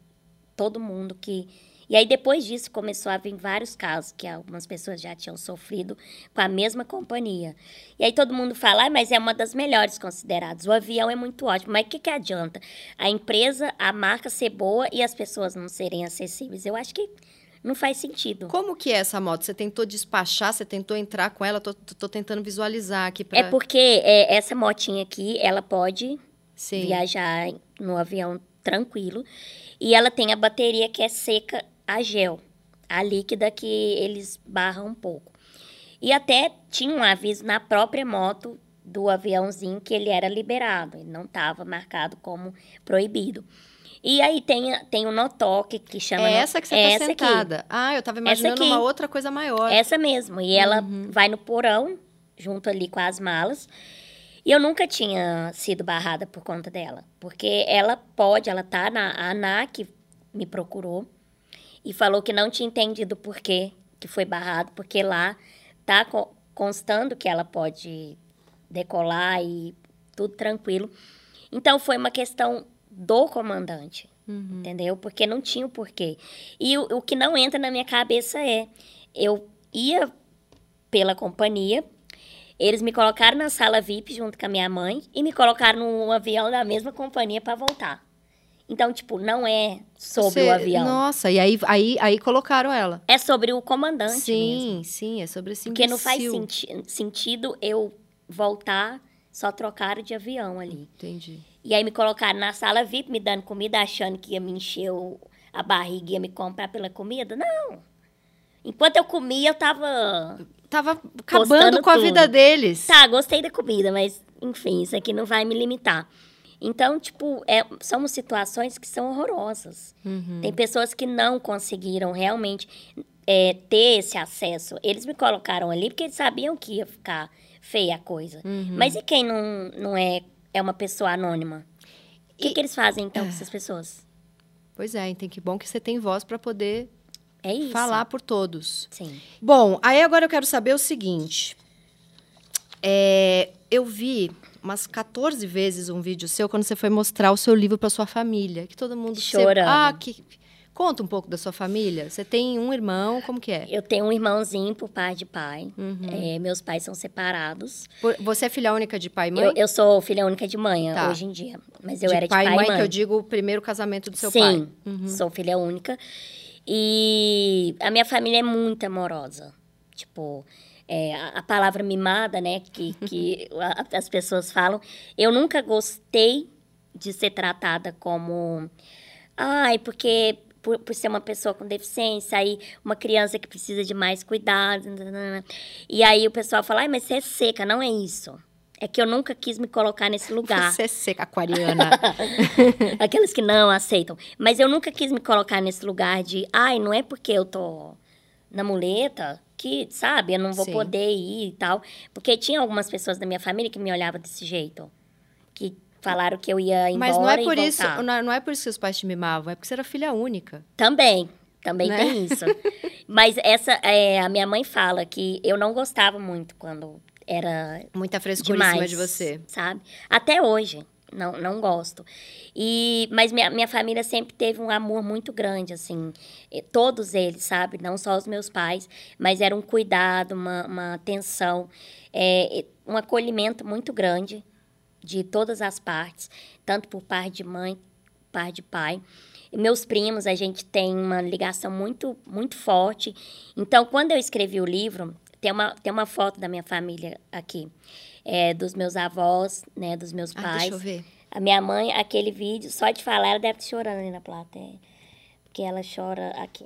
todo mundo que. E aí depois disso começou a vir vários casos que algumas pessoas já tinham sofrido com a mesma companhia. E aí todo mundo fala, ah, mas é uma das melhores consideradas. O avião é muito ótimo, mas o que, que adianta? A empresa, a marca ser boa e as pessoas não serem acessíveis. Eu acho que não faz sentido. Como que é essa moto? Você tentou despachar, você tentou entrar com ela? Tô, tô- tô tentando visualizar aqui para É porque é, essa motinha aqui, ela pode Sim. viajar no avião tranquilo. E ela tem a bateria que é seca a gel. A líquida que eles barram um pouco. E até tinha um aviso na própria moto do aviãozinho que ele era liberado. Ele não estava marcado como proibido. E aí tem, tem o notoque que chama... É essa que você é tá essa aqui. sentada. Ah, eu tava imaginando aqui. uma outra coisa maior. Essa mesmo. E ela Uhum. vai no porão, junto ali com as malas. E eu nunca tinha sido barrada por conta dela. Porque ela pode, ela tá na a ANAC, me procurou e falou que não tinha entendido por que que foi barrado, porque lá tá co- constando que ela pode decolar e tudo tranquilo. Então foi uma questão do comandante, Uhum. entendeu? Porque não tinha o porquê. E o, o que não entra na minha cabeça é, eu ia pela companhia, eles me colocaram na sala VIP junto com a minha mãe e me colocaram num avião da mesma companhia para voltar. Então, tipo, não é sobre Você- o avião. Nossa, e aí, aí, aí colocaram ela. É sobre o comandante mesmo. Sim, sim, é sobre esse Porque não faz senti- sentido eu voltar, só trocaram de avião ali. Entendi. E aí me colocaram na sala VIP, me dando comida, achando que ia me encher a barriga, ia me comprar pela comida. Não. Enquanto eu comia, eu tava... Tava acabando com a tudo. vida deles. Tá, gostei da comida, mas, enfim, isso aqui não vai me limitar. Então, tipo, é, são situações que são horrorosas. Uhum. Tem pessoas que não conseguiram realmente é, ter esse acesso. Eles me colocaram ali porque eles sabiam que ia ficar feia a coisa. Uhum. Mas e quem não, não é, é uma pessoa anônima? O que, E- que eles fazem, então, com essas pessoas? Pois é, tem que bom que você tem voz para poder É falar por todos. Sim. Bom, aí agora eu quero saber o seguinte. É, eu vi umas 14 vezes um vídeo seu quando você foi mostrar o seu livro para sua família, que todo mundo você- Chorando. ah, que conta um pouco da sua família. Você tem um irmão, como que é? Eu tenho um irmãozinho por pai de pai. Uhum. É, meus pais são separados. Por- Você é filha única de pai e mãe? Eu, eu sou filha única de mãe Tá. hoje em dia. Mas eu de era de pai pai, e mãe, e mãe. que eu digo o primeiro casamento do seu Sim, pai. Uhum. sou filha única. E a minha família é muito amorosa. Tipo, é, a, palavra mimada, né, que, que as pessoas falam. Eu nunca gostei de ser tratada como... Ai, porque, por, por ser uma pessoa com deficiência, aí uma criança que precisa de mais cuidados. E aí o pessoal fala, ai, mas você é seca, não é isso. É que eu nunca quis me colocar nesse lugar. Você é seca, aquariana. Aqueles que não aceitam. Mas eu nunca quis me colocar nesse lugar de, ai, não é porque eu tô na muleta que, sabe, eu não vou Sim. poder ir e tal. Porque tinha algumas pessoas da minha família que me olhavam desse jeito. Que falaram que eu ia embora Mas não é por isso, não, é, não é por isso que os pais te mimavam, é porque você era filha única. Também, também né? tem isso. Mas essa, é, a minha mãe fala que eu não gostava muito quando era muita frescura demais, em cima de você, sabe? Até hoje, não, não gosto. E mas minha, minha família sempre teve um amor muito grande, assim, todos eles, sabe? Não só os meus pais, mas era um cuidado, uma, uma atenção, é, um acolhimento muito grande de todas as partes, tanto por parte de mãe, parte de pai. E meus primos, a gente tem uma ligação muito, muito forte. Então, quando eu escrevi o livro, tem uma, tem uma foto da minha família aqui. É, dos meus avós, né? Dos meus pais. Ah, deixa eu ver. A minha mãe, aquele vídeo, só de falar, ela deve estar chorando ali na plateia. Porque ela chora aqui.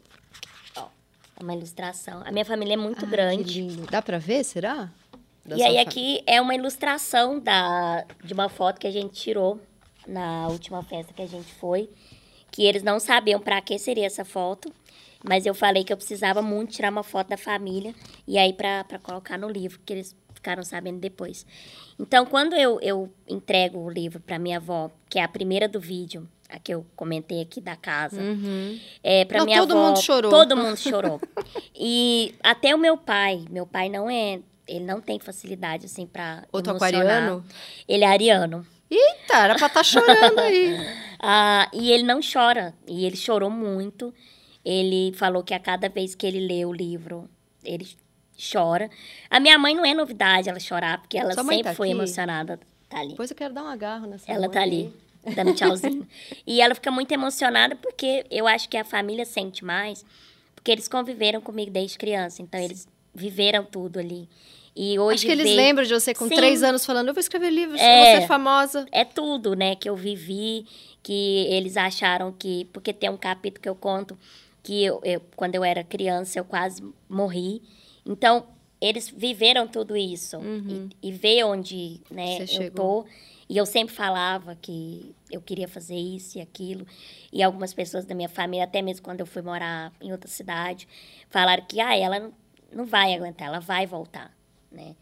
Ó, é uma ilustração. A minha família é muito ah, grande. Dá para ver, será? Da e aí aqui é uma ilustração da, de uma foto que a gente tirou na última festa que a gente foi. Que eles não sabiam para que seria essa foto. Mas eu falei que eu precisava muito tirar uma foto da família e aí para colocar no livro, que eles ficaram sabendo depois. Então, quando eu, eu entrego o livro para minha avó, que é a primeira do vídeo, a que eu comentei aqui da casa, uhum. é, para minha todo avó... Todo mundo chorou. Todo mundo chorou. e até o meu pai, meu pai não é... Ele não tem facilidade, assim, para Outro aquariano? Ele é ariano. Eita, era pra estar tá chorando aí. ah, e ele não chora. E ele chorou muito. Ele falou que a cada vez que ele lê o livro, ele chora. A minha mãe não é novidade ela chorar, porque ela sempre tá foi aqui? emocionada. Tá ali. Depois eu quero dar um agarro nessa Ela tá ali, dando tchauzinho. e ela fica muito emocionada porque eu acho que a família sente mais, porque eles conviveram comigo desde criança. Então, eles viveram tudo ali. E hoje Acho que eles lembram de você com Sim. três anos falando, eu vou escrever livros, é, eu vou ser famosa. É tudo, né, que eu vivi, que eles acharam que... Porque tem um capítulo que eu conto que eu, eu, quando eu era criança eu quase morri. Então, eles viveram tudo isso uhum. e, e ver onde né, eu chegou. tô. E eu sempre falava que eu queria fazer isso e aquilo. E algumas pessoas da minha família, até mesmo quando eu fui morar em outra cidade, falaram que ah, ela não, não vai aguentar, ela vai voltar, né?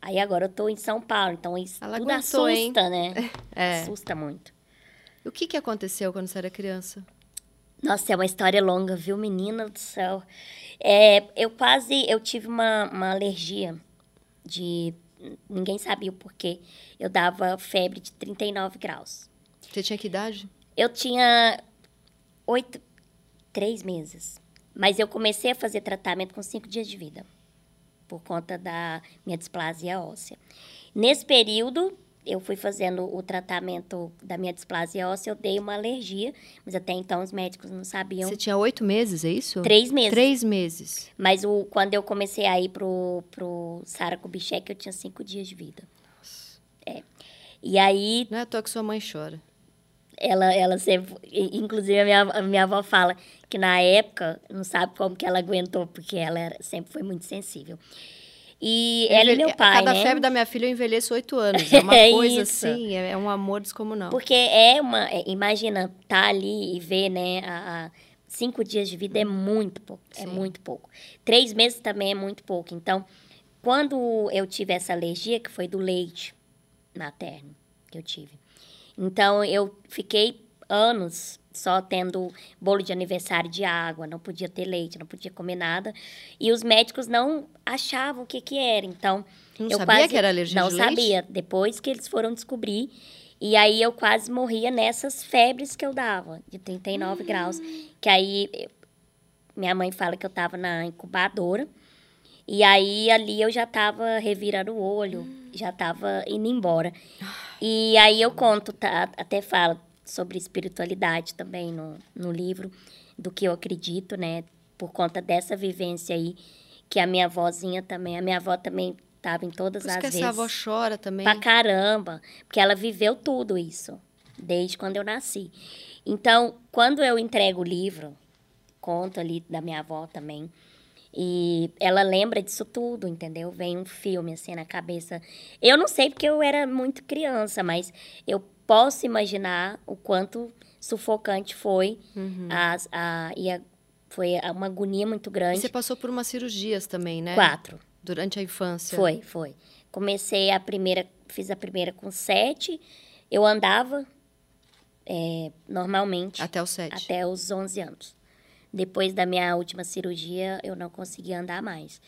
Aí agora eu tô em São Paulo, então isso ela tudo aguentou, assusta, hein? né? É. Assusta muito. O que, que aconteceu quando você era criança? Nossa, é uma história longa, viu, menina do céu. É, eu quase, eu tive uma, uma alergia de, ninguém sabia o porquê. Eu dava febre de 39 graus. Você tinha que idade? Eu tinha oito, três meses. Mas eu comecei a fazer tratamento com cinco dias de vida, por conta da minha displasia óssea. Nesse período, eu fui fazendo o tratamento da minha displasia óssea, eu dei uma alergia, mas até então os médicos não sabiam. Você tinha oito meses, é isso? Três meses. Três meses. Mas o, quando eu comecei a ir pro, pro Sara Kubitschek, eu tinha cinco dias de vida. Nossa. É. E aí... Não é à toa que sua mãe chora. Ela, ela sempre... Inclusive, a minha, a minha avó fala que na época, não sabe como que ela aguentou, porque ela era, sempre foi muito sensível. E ela e meu pai, Cada né? febre da minha filha eu envelheço oito anos. É uma é coisa isso. assim, é, é, um amor descomunal. Porque é uma... É, imagina, tá ali e ver, né, a, a cinco dias de vida é muito pouco. É Sim. É muito pouco. Três meses também é muito pouco. Então, quando eu tive essa alergia, que foi do leite materno que eu tive. Então, eu fiquei anos só tendo bolo de aniversário de água, não podia ter leite, não podia comer nada. E os médicos não achavam o que que era. Então, não eu sabia quase que era alergia não de sabia. Leite? Depois que eles foram descobrir, e aí eu quase morria nessas febres que eu dava, de 39 hum. graus, que aí minha mãe fala que eu estava na incubadora. E aí ali eu já estava revirando o olho, hum. já estava indo embora. E aí eu conto, tá, até falo, sobre espiritualidade também no, no livro, do que eu acredito, né? Por conta dessa vivência aí, que a minha avózinha também, a minha avó também estava em todas Por as que vezes. essa avó chora também. Pra caramba, porque ela viveu tudo isso, desde quando eu nasci. Então, quando eu entrego o livro, conto ali da minha avó também. E ela lembra disso tudo, entendeu? Vem um filme assim na cabeça. Eu não sei porque eu era muito criança, mas eu posso imaginar o quanto sufocante foi. Uhum. As, a, e a, foi uma agonia muito grande. E você passou por umas cirurgias também, né? Quatro. Durante a infância. Foi, foi. Comecei a primeira, fiz a primeira com sete. Eu andava é, normalmente. Até os sete. Até os onze anos. Depois da minha última cirurgia, eu não consegui andar mais.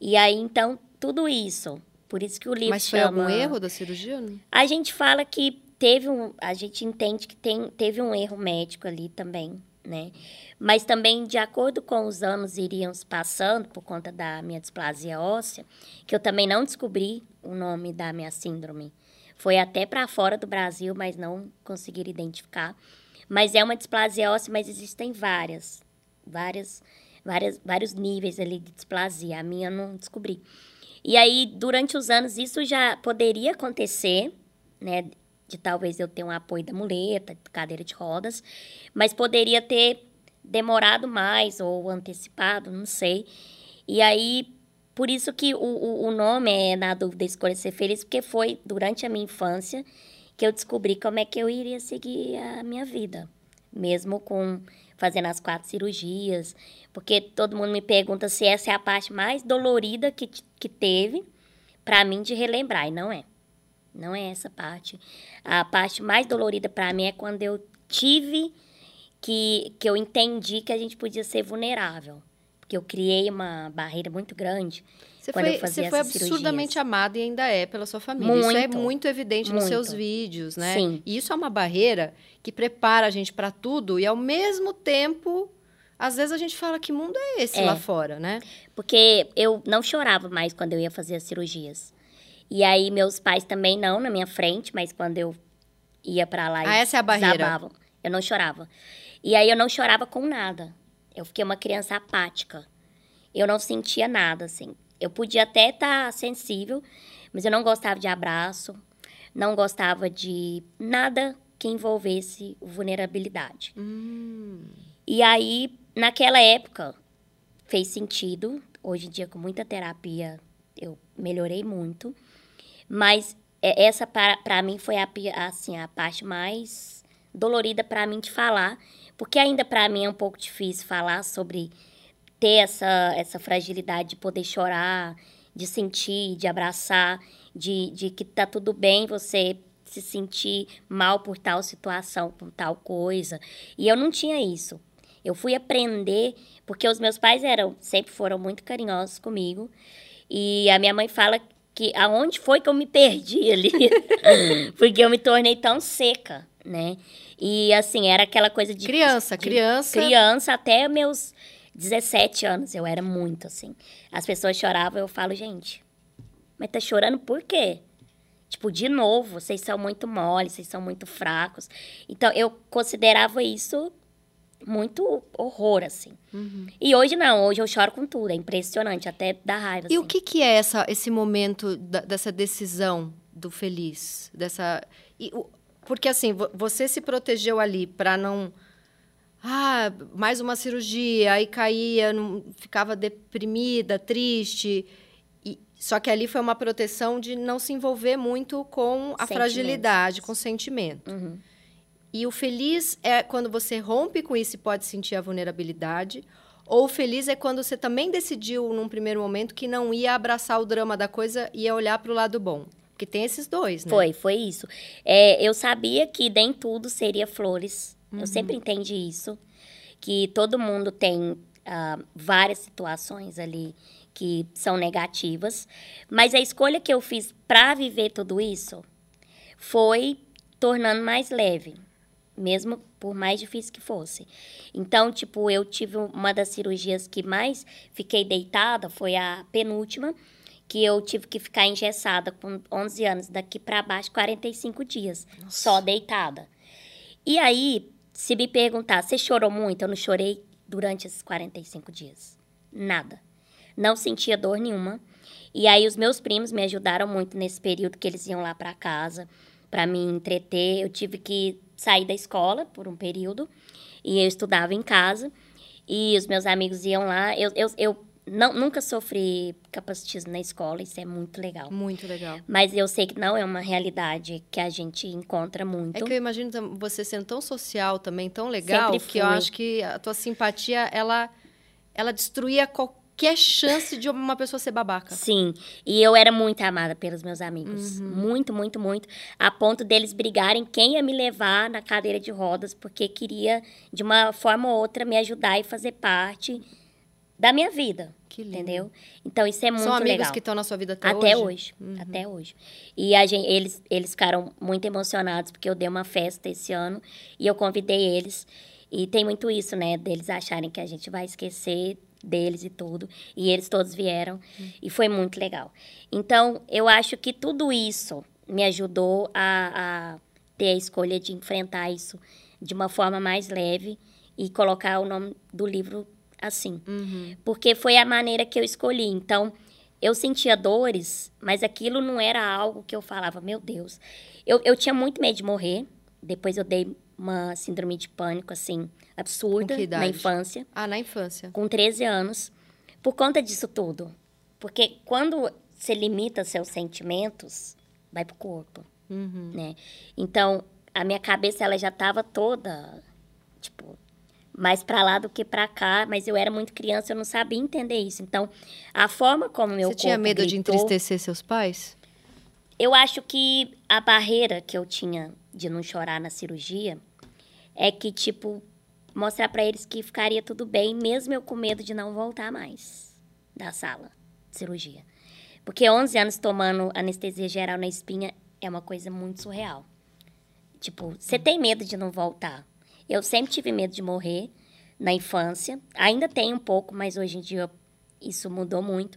E aí, então, tudo isso. Por isso que o livro Mas foi chama... algum erro da cirurgia? A gente fala que teve um... A gente entende que tem, teve um erro médico ali também, né? Mas também, de acordo com os anos iriam se passando, por conta da minha displasia óssea, que eu também não descobri o nome da minha síndrome. Foi até para fora do Brasil, mas não conseguiram identificar. Mas é uma displasia óssea, mas existem várias várias, várias, vários níveis ali de displasia. A minha eu não descobri. E aí, durante os anos, isso já poderia acontecer, né? De talvez eu ter um apoio da muleta, cadeira de rodas, mas poderia ter demorado mais ou antecipado, não sei. E aí, por isso que o, o, o nome é Na Dúvida Escolha Ser Feliz, porque foi durante a minha infância que eu descobri como é que eu iria seguir a minha vida. Mesmo com fazendo as quatro cirurgias, porque todo mundo me pergunta se essa é a parte mais dolorida que, que teve para mim de relembrar, e não é. Não é essa parte. A parte mais dolorida para mim é quando eu tive que, que eu entendi que a gente podia ser vulnerável. Porque eu criei uma barreira muito grande você quando foi, eu fazia Você foi cirurgias. absurdamente amada e ainda é pela sua família. Muito, isso é muito evidente muito. nos seus vídeos, né? Sim. E isso é uma barreira que prepara a gente para tudo e, ao mesmo tempo, às vezes a gente fala que mundo é esse É. lá fora, né? Porque eu não chorava mais quando eu ia fazer as cirurgias. E aí, meus pais também não na minha frente, mas quando eu ia pra lá, Ah, essa é a barreira. desabavam. Eu não chorava. E aí, eu não chorava com nada. Eu fiquei uma criança apática. Eu não sentia nada, assim. Eu podia até estar sensível, mas eu não gostava de abraço, não gostava de nada que envolvesse vulnerabilidade. Hum. E aí, naquela época, fez sentido. Hoje em dia, com muita terapia, eu melhorei muito. Mas é, essa, para mim, foi a, assim, a parte mais dolorida para mim de falar. Porque ainda para mim é um pouco difícil falar sobre ter essa, essa fragilidade de poder chorar, de sentir, de abraçar, de, de que tá tudo bem você se sentir mal por tal situação, por tal coisa. E eu não tinha isso. Eu fui aprender, porque os meus pais eram, sempre foram muito carinhosos comigo. E a minha mãe fala que aonde foi que eu me perdi ali? porque eu me tornei tão seca, né? E assim, era aquela coisa de Criança, de criança. criança até meus 17 anos, eu era muito assim. As pessoas choravam, eu falo, gente, mas tá chorando por quê? Tipo, de novo, vocês são muito moles, vocês são muito fracos. Então, eu considerava isso muito horror, assim. Uhum. E hoje não, hoje eu choro com tudo, é impressionante, até dá raiva. E assim. o que, que é essa, esse momento da- dessa decisão do feliz? Dessa, e o- porque assim, vo- você se protegeu ali para não. Ah, mais uma cirurgia, aí caía, não, ficava deprimida, triste. E, só que ali foi uma proteção de não se envolver muito com a fragilidade, com o sentimento. Uhum. E o feliz é quando você rompe com isso e pode sentir a vulnerabilidade. Ou o feliz é quando você também decidiu, num primeiro momento, que não ia abraçar o drama da coisa e ia olhar para o lado bom. Porque tem esses dois, né? Foi, foi isso. É, eu sabia que nem tudo seria flores. Uhum. Eu sempre entendi isso. Que todo mundo tem ah, várias situações ali que são negativas. Mas a escolha que eu fiz para viver tudo isso foi tornando mais leve. Mesmo por mais difícil que fosse. Então, tipo, eu tive uma das cirurgias que mais fiquei deitada, foi a penúltima, que eu tive que ficar engessada com 11 anos, daqui para baixo, 45 dias, só deitada. E aí, se me perguntar, você chorou muito? Eu não chorei durante esses 45 dias. Nada. Não sentia dor nenhuma. E aí, os meus primos me ajudaram muito nesse período que eles iam lá para casa para me entreter. Eu tive que sair da escola por um período e eu estudava em casa. E os meus amigos iam lá. Eu, eu, eu não, nunca sofri capacitismo na escola, isso é muito legal. Muito legal. Mas eu sei que não é uma realidade que a gente encontra muito. É que eu imagino você sendo tão social também, tão legal, que eu acho que a tua simpatia, ela, ela destruía qualquer chance de uma pessoa ser babaca. Sim, e eu era muito amada pelos meus amigos. Uhum. Muito, muito, muito. A ponto deles brigarem quem ia me levar na cadeira de rodas, porque queria, de uma forma ou outra, me ajudar e fazer parte da minha vida. Que lindo. Entendeu? Então, isso é muito São amigos legal. que estão na sua vida até, Até hoje? hoje. Até hoje. E a gente, eles, eles ficaram muito emocionados porque eu dei uma festa esse ano e eu convidei eles. E tem muito isso, né? Deles acharem que a gente vai esquecer deles e tudo. E eles todos vieram. E foi muito legal. Então, eu acho que tudo isso me ajudou a, a ter a escolha de enfrentar isso de uma forma mais leve e colocar o nome do livro assim Uhum. porque foi a maneira que eu escolhi. Então, eu sentia dores, mas aquilo não era algo que eu falava, meu Deus. Eu, eu tinha muito medo de morrer. Depois eu dei uma síndrome de pânico, assim, absurda na infância, Ah, na infância. com 13 anos, por conta disso tudo. Porque quando você limita seus sentimentos, vai pro corpo Uhum. né? Então, a minha cabeça ela já estava toda, tipo, mais para lá do que para cá, mas eu era muito criança, eu não sabia entender isso. Então, a forma como meu Você tinha medo de gritou, entristecer seus pais? Eu acho que a barreira que eu tinha de não chorar na cirurgia é que, tipo, mostrar para eles que ficaria tudo bem, mesmo eu com medo de não voltar mais da sala de cirurgia. Porque 11 anos tomando anestesia geral na espinha é uma coisa muito surreal. Tipo, você tem medo de não voltar. Eu sempre tive medo de morrer na infância. Ainda tenho um pouco, mas hoje em dia isso mudou muito.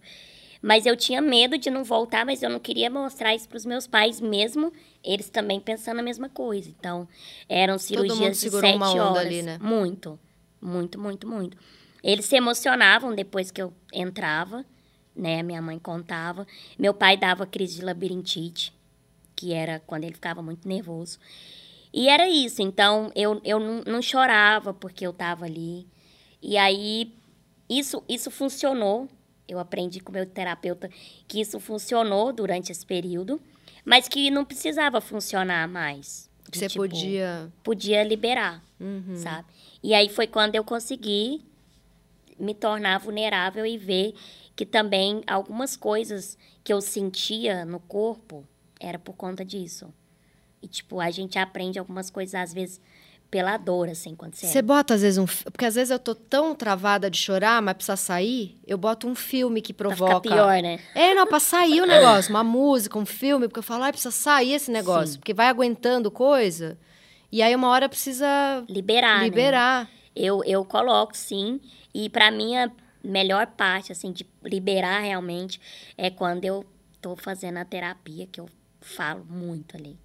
Mas eu tinha medo de não voltar, mas eu não queria mostrar isso para os meus pais, mesmo eles também pensando a mesma coisa. Então, eram cirurgias de sete horas. ali, né? Muito, muito, muito, muito. Eles se emocionavam depois que eu entrava, né? Minha mãe contava. Meu pai dava crise de labirintite, que era quando ele ficava muito nervoso. E era isso. Então, eu, eu não, não chorava porque eu estava ali. E aí, isso, isso funcionou. Eu aprendi com o meu terapeuta que isso funcionou durante esse período, mas que não precisava funcionar mais. Que você tipo, podia... podia liberar, Uhum. sabe? E aí foi quando eu consegui me tornar vulnerável e ver que também algumas coisas que eu sentia no corpo era por conta disso. E, tipo, a gente aprende algumas coisas, às vezes, pela dor, assim, quando você... Você bota, às vezes, um... Porque às vezes eu tô tão travada de chorar, mas precisa sair, eu boto um filme que Pra provoca... ficar pior, né? É, não, pra sair o negócio, uma música, um filme, porque eu falo, ai, precisa sair esse negócio, Sim. porque vai aguentando coisa, e aí uma hora precisa Liberar, né? liberar. Eu, eu coloco, sim. E pra mim, a melhor parte, assim, de liberar realmente é quando eu tô fazendo a terapia, que eu falo muito ali.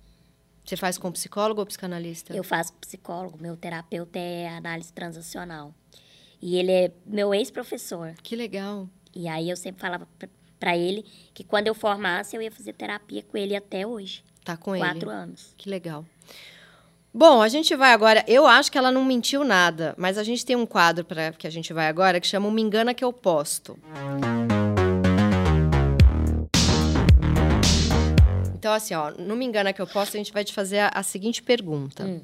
Você faz com psicólogo ou psicanalista? Eu faço psicólogo, meu terapeuta é análise transacional. E ele é meu ex-professor. Que legal. E aí eu sempre falava pra ele que quando eu formasse, eu ia fazer terapia com ele até hoje. Tá com quatro ele. anos. Que legal. Bom, a gente vai agora. Eu acho que ela não mentiu nada, mas a gente tem um quadro para que a gente vai agora que chama o Me Engana Que Eu Posto. Então, assim, ó, no Me Engana Que Eu Posto, a gente vai te fazer a, a seguinte pergunta. Hum.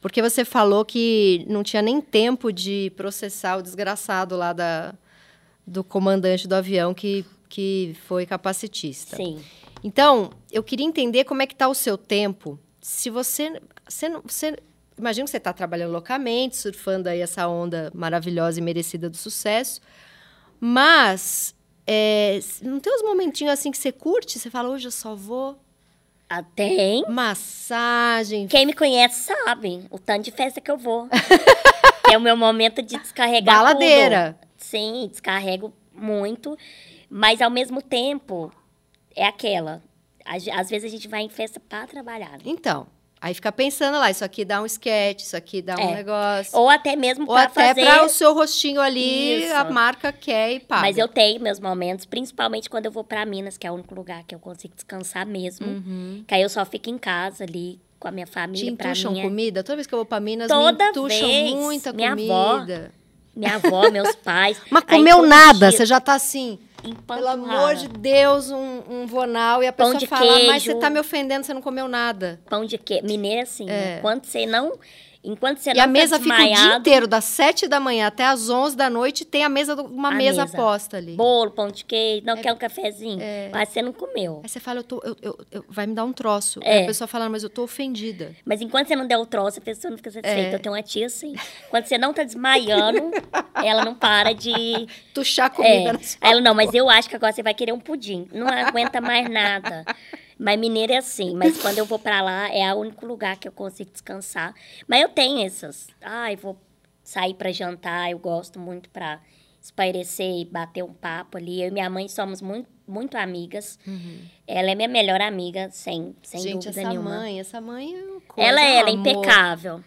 Porque você falou que não tinha nem tempo de processar o desgraçado lá da, do comandante do avião que, que foi capacitista. Sim. Então, eu queria entender como é que está o seu tempo. Se você, você, não- você imagina que você está trabalhando loucamente, surfando aí essa onda maravilhosa e merecida do sucesso, mas é, não tem uns momentinhos assim que você curte? Você fala, hoje eu só vou Até, hein? massagem. Quem me conhece sabe o tanto de festa que eu vou. É o meu momento de descarregar Baladeira. tudo. Sim, descarrego muito. Mas, ao mesmo tempo, é aquela. Às vezes a gente vai em festa para trabalhar. Então, aí fica pensando lá, isso aqui dá um sketch, isso aqui dá um É. negócio. Ou até mesmo Ou para até fazer... para o seu rostinho ali, Isso. a marca quer e paga. Mas eu tenho meus momentos, principalmente quando eu vou para Minas, que é o único lugar que eu consigo descansar mesmo. Uhum. Que aí eu só fico em casa ali com a minha Te família. Pra entucham é- comida? Toda vez que eu vou pra Minas, Toda me entucham vez. muita Minha avó. Minha avó, meus pais. Mas comeu nada, dia, você já tá assim. Pelo amor de Deus, um, um vonal. E a pessoa fala, mas queijo. você tá me ofendendo, você não comeu nada. Pão de queijo. Mineiro é assim, É. enquanto você não... Enquanto você E não a mesa tá fica o dia inteiro, das 7 da manhã até as 11 da noite, tem a mesa, uma A mesa, mesa. posta ali. Bolo, pão de queijo, não quer um cafezinho. Mas você não comeu. Aí você fala, eu tô, eu, eu- eu- vai me dar um troço. É. A pessoa fala, mas eu tô ofendida. Mas enquanto você não der o troço, a pessoa não fica satisfeita. É. Eu tenho uma tia assim. Quando você não tá desmaiando, ela não para de. Tuchar comida É. na sua Aí ela, não, mas eu acho que agora você vai querer um pudim. Não aguenta mais nada. Mas mineiro é assim. Mas quando eu vou pra lá, é o único lugar que eu consigo descansar. Mas eu tenho essas. Ai, vou sair pra jantar. Eu gosto muito pra espairecer e bater um papo ali. Eu e minha mãe somos muito, muito amigas. Ela é minha melhor amiga, sem, sem Gente, dúvida essa nenhuma. mãe, essa mãe é uma coisa, Ela, é- ela é impecável.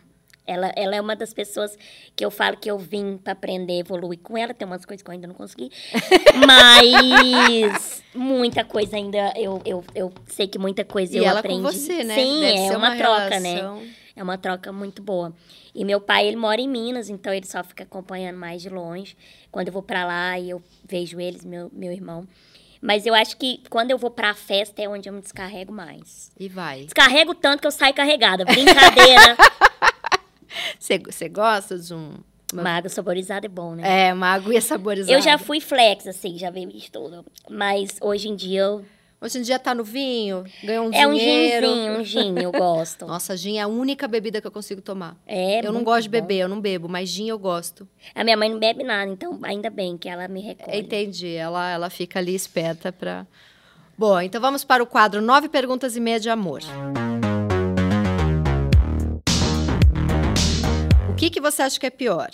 Ela, ela é uma das pessoas que eu falo que eu vim para aprender, evoluir com ela. Tem umas coisas que eu ainda não consegui. Mas muita coisa ainda, eu, eu, eu sei que muita coisa E eu ela aprendi. com você, né? Sim, Deve é ser uma, troca, né? É uma troca muito boa. E meu pai, ele mora em Minas, então ele só fica acompanhando mais de longe. Quando eu vou para lá e eu vejo eles, meu, meu irmão. Mas eu acho que quando eu vou pra festa é onde eu me descarrego mais. E vai. Descarrego tanto que eu saio carregada. Brincadeira. Você gosta de um... uma- Uma água saborizada é bom, né? É, uma aguinha saborizada. Eu já fui flex, assim, já vi de tudo. Mas hoje em dia eu... Hoje em dia tá no vinho, ganhou um é um dinheiro. ginzinho, um gin, eu gosto. Nossa, gin é a única bebida que eu consigo tomar. É eu não gosto de bom. beber, eu não bebo, mas gin eu gosto. A minha mãe não bebe nada, então ainda bem que ela me recolhe. Entendi, ela, ela fica ali esperta pra... Bom, então vamos para o quadro Nove Perguntas e Meia de Amor. O que, que você acha que é pior?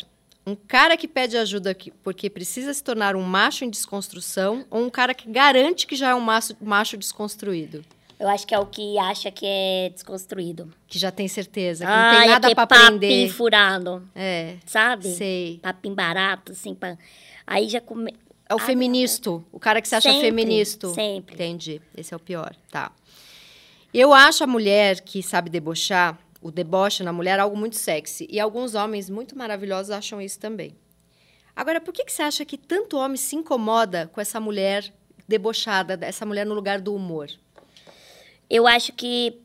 Um cara que pede ajuda que- porque precisa se tornar um macho em desconstrução ou um cara que garante que já é um macho, macho desconstruído? Eu acho que é o que acha que é desconstruído. Que já tem certeza, que Ah, não tem nada pra papinho aprender. furado, É, sabe? sei. Papinho barato, assim, pra... Aí já come... É o Ah, feministo, o cara que se acha Sempre, feministo. sempre. Entendi. Esse é o pior, tá. Eu acho a mulher que sabe debochar, o deboche na mulher, algo muito sexy. E alguns homens muito maravilhosos acham isso também. Agora, por que, que você acha que tanto homem se incomoda com essa mulher debochada, essa mulher no lugar do humor? Eu acho que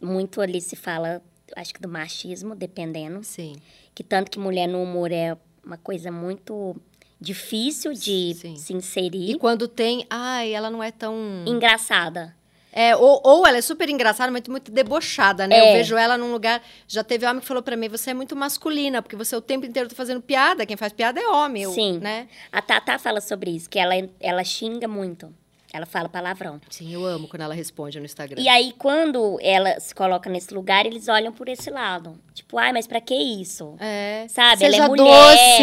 muito ali se fala, acho que do machismo, dependendo. Sim. Que tanto que mulher no humor é uma coisa muito difícil de Sim. se inserir. E quando tem, ai, ela não é tão. Engraçada. É, ou, ou ela é super engraçada, mas muito debochada, né? Eu É. vejo ela num lugar. Já teve homem que falou pra mim: você é muito masculina, porque você o tempo inteiro tá fazendo piada. Quem faz piada é homem, eu- Sim. né? A Tatá fala sobre isso, que ela, ela xinga muito. Ela fala palavrão. Sim, eu amo quando ela responde no Instagram. E aí, quando ela se coloca nesse lugar, eles olham por esse lado. Tipo, ai, mas pra que isso? É. Sabe, ela é Seja mulher.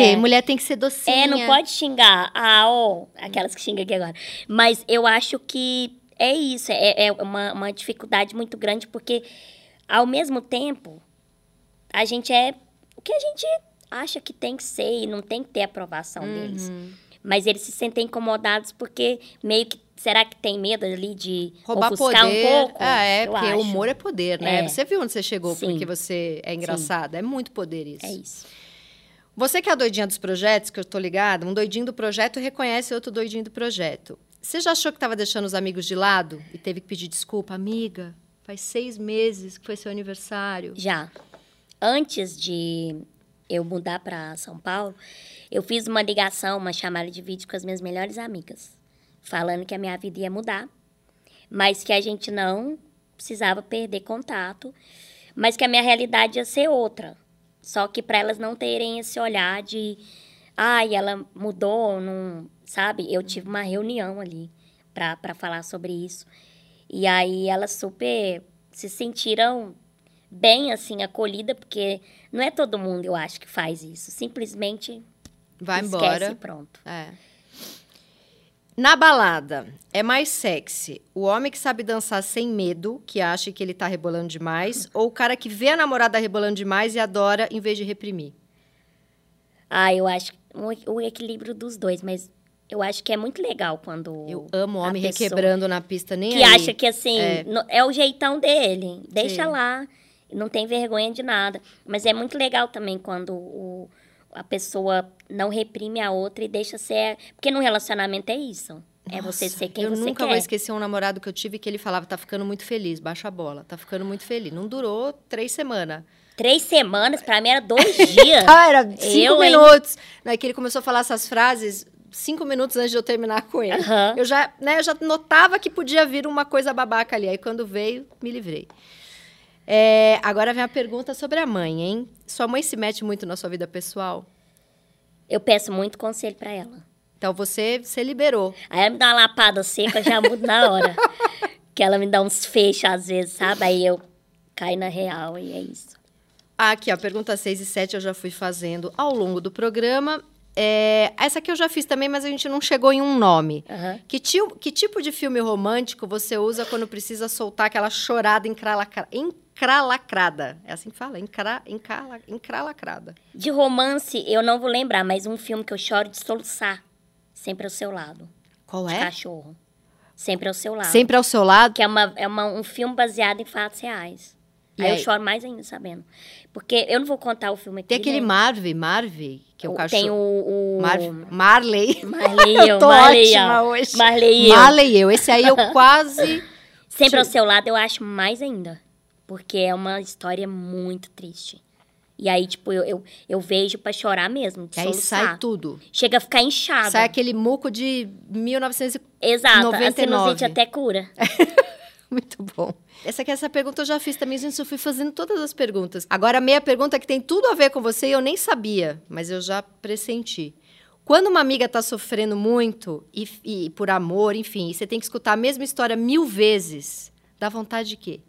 doce. Mulher tem que ser docinha. É, não pode xingar. Ah, ó, aquelas que xingam aqui agora. Mas eu acho que é isso, é, é uma, uma dificuldade muito grande, porque ao mesmo tempo, a gente é o que a gente acha que tem que ser e não tem que ter aprovação Uhum. deles. Mas eles se sentem incomodados porque meio que. Será que tem medo ali de Roubar poder. um pouco? Ah, é, porque acho. o humor é poder, né? É. Você viu onde você chegou Sim. porque você é engraçada. É muito poder isso. É isso. Você que é a doidinha dos projetos, que eu tô ligada, um doidinho do projeto reconhece outro doidinho do projeto. Você já achou que estava deixando os amigos de lado e teve que pedir desculpa? Amiga, faz seis meses que foi seu aniversário. Já. Antes de eu mudar para São Paulo, eu fiz uma ligação, uma chamada de vídeo com as minhas melhores amigas, falando que a minha vida ia mudar, mas que a gente não precisava perder contato, mas que a minha realidade ia ser outra. Só que para elas não terem esse olhar de, ai, ela mudou, não, sabe? Eu tive uma reunião ali para falar sobre isso. E aí elas super se sentiram bem assim acolhida, porque não é todo mundo, eu acho, que faz isso. Simplesmente Vai esquece embora. e pronto. É. Na balada, é mais sexy o homem que sabe dançar sem medo, que acha que ele tá rebolando demais, ou o cara que vê a namorada rebolando demais e adora em vez de reprimir? Ah, eu acho o, o equilíbrio dos dois, mas eu acho que é muito legal quando Eu amo homem requebrando na pista, nem que aí. acha que assim É. no- é. o jeitão dele, deixa Sim. lá, não tem vergonha de nada. Mas é muito legal também quando o, a pessoa não reprime a outra e deixa ser. Porque no relacionamento é isso. é você Nossa, ser quem eu você nunca quer. vou esquecer um namorado que eu tive que ele falava, tá ficando muito feliz, baixa a bola, tá ficando muito feliz. Não durou três semanas. Três semanas, pra mim era dois dias. Ah, era cinco Eu, hein? minutos. Não, é que ele começou a falar essas frases cinco minutos antes de eu terminar com ele. Aham. Eu, já, né, eu já notava que podia vir uma coisa babaca ali. Aí quando veio, me livrei. É, agora vem a pergunta sobre a mãe, hein? Sua mãe se mete muito na sua vida pessoal? Eu peço muito conselho pra ela. Então você se liberou. Aí ela me dá uma lapada seca, já mudo na hora. que ela me dá uns fechos às vezes, sabe? Aí eu caio na real e é isso. Aqui, ó, pergunta 6 e 7 eu já fui fazendo ao longo do programa. É, essa aqui eu já fiz também, mas a gente não chegou em um nome. Aham. Que, tio- que tipo de filme romântico você usa quando precisa soltar aquela chorada encralacra- encralacrada? É assim que fala? Encra, encala, encralacrada. De romance, eu não vou lembrar, mas um filme que eu choro de soluçar. Sempre ao seu lado. Qual De é? cachorro. Sempre ao seu lado. Sempre ao seu lado? Que é, uma, é uma- um filme baseado em fatos reais. E aí, aí? eu choro mais ainda sabendo. Porque eu não vou contar o filme aqui. Tem aquele né? Marvey, Marvey, que é o cachorro. Tem o. o... Mar- Marley. Marley, Eu eu, tô Marley, ótima ó. hoje. Marley, eu. Marley eu. Esse aí eu quase... Sempre ao seu lado eu acho mais ainda. Porque é uma história muito triste. E aí, tipo, eu, eu, eu vejo pra chorar mesmo, de Que aí soluçar. sai tudo. Chega a ficar inchada. Sai aquele muco de 1900 Exato, 99. a sinusite até cura. Muito bom. Essa aqui, essa pergunta eu já fiz também, gente. Eu fui fazendo todas as perguntas. Agora, a meia pergunta que tem tudo a ver com você e eu nem sabia, mas eu já pressenti. Quando uma amiga tá sofrendo muito, e, e por amor, enfim, e você tem que escutar a mesma história mil vezes, dá vontade de quê?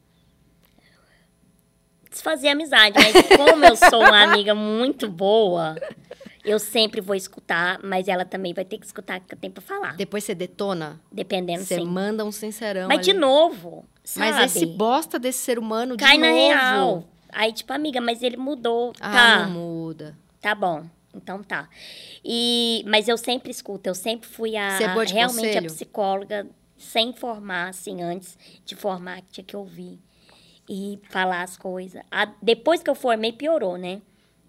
Desfazer amizade, mas como eu sou uma amiga muito boa, eu sempre vou escutar, mas ela também vai ter que escutar o que eu tenho pra falar. Depois você detona, Dependendo, você sim. manda um sincerão. Mas de ali. novo, sabe? Mas esse bosta desse ser humano Cai de na novo. real. Aí, tipo, amiga, mas ele mudou. Ah, tá. não muda. Tá bom. Então tá. E, mas eu sempre escuto, eu sempre fui a, Você é boa de realmente conselho? a psicóloga sem formar, assim, antes de formar, que tinha que ouvir e falar as coisas. A- depois que eu formei, piorou, né?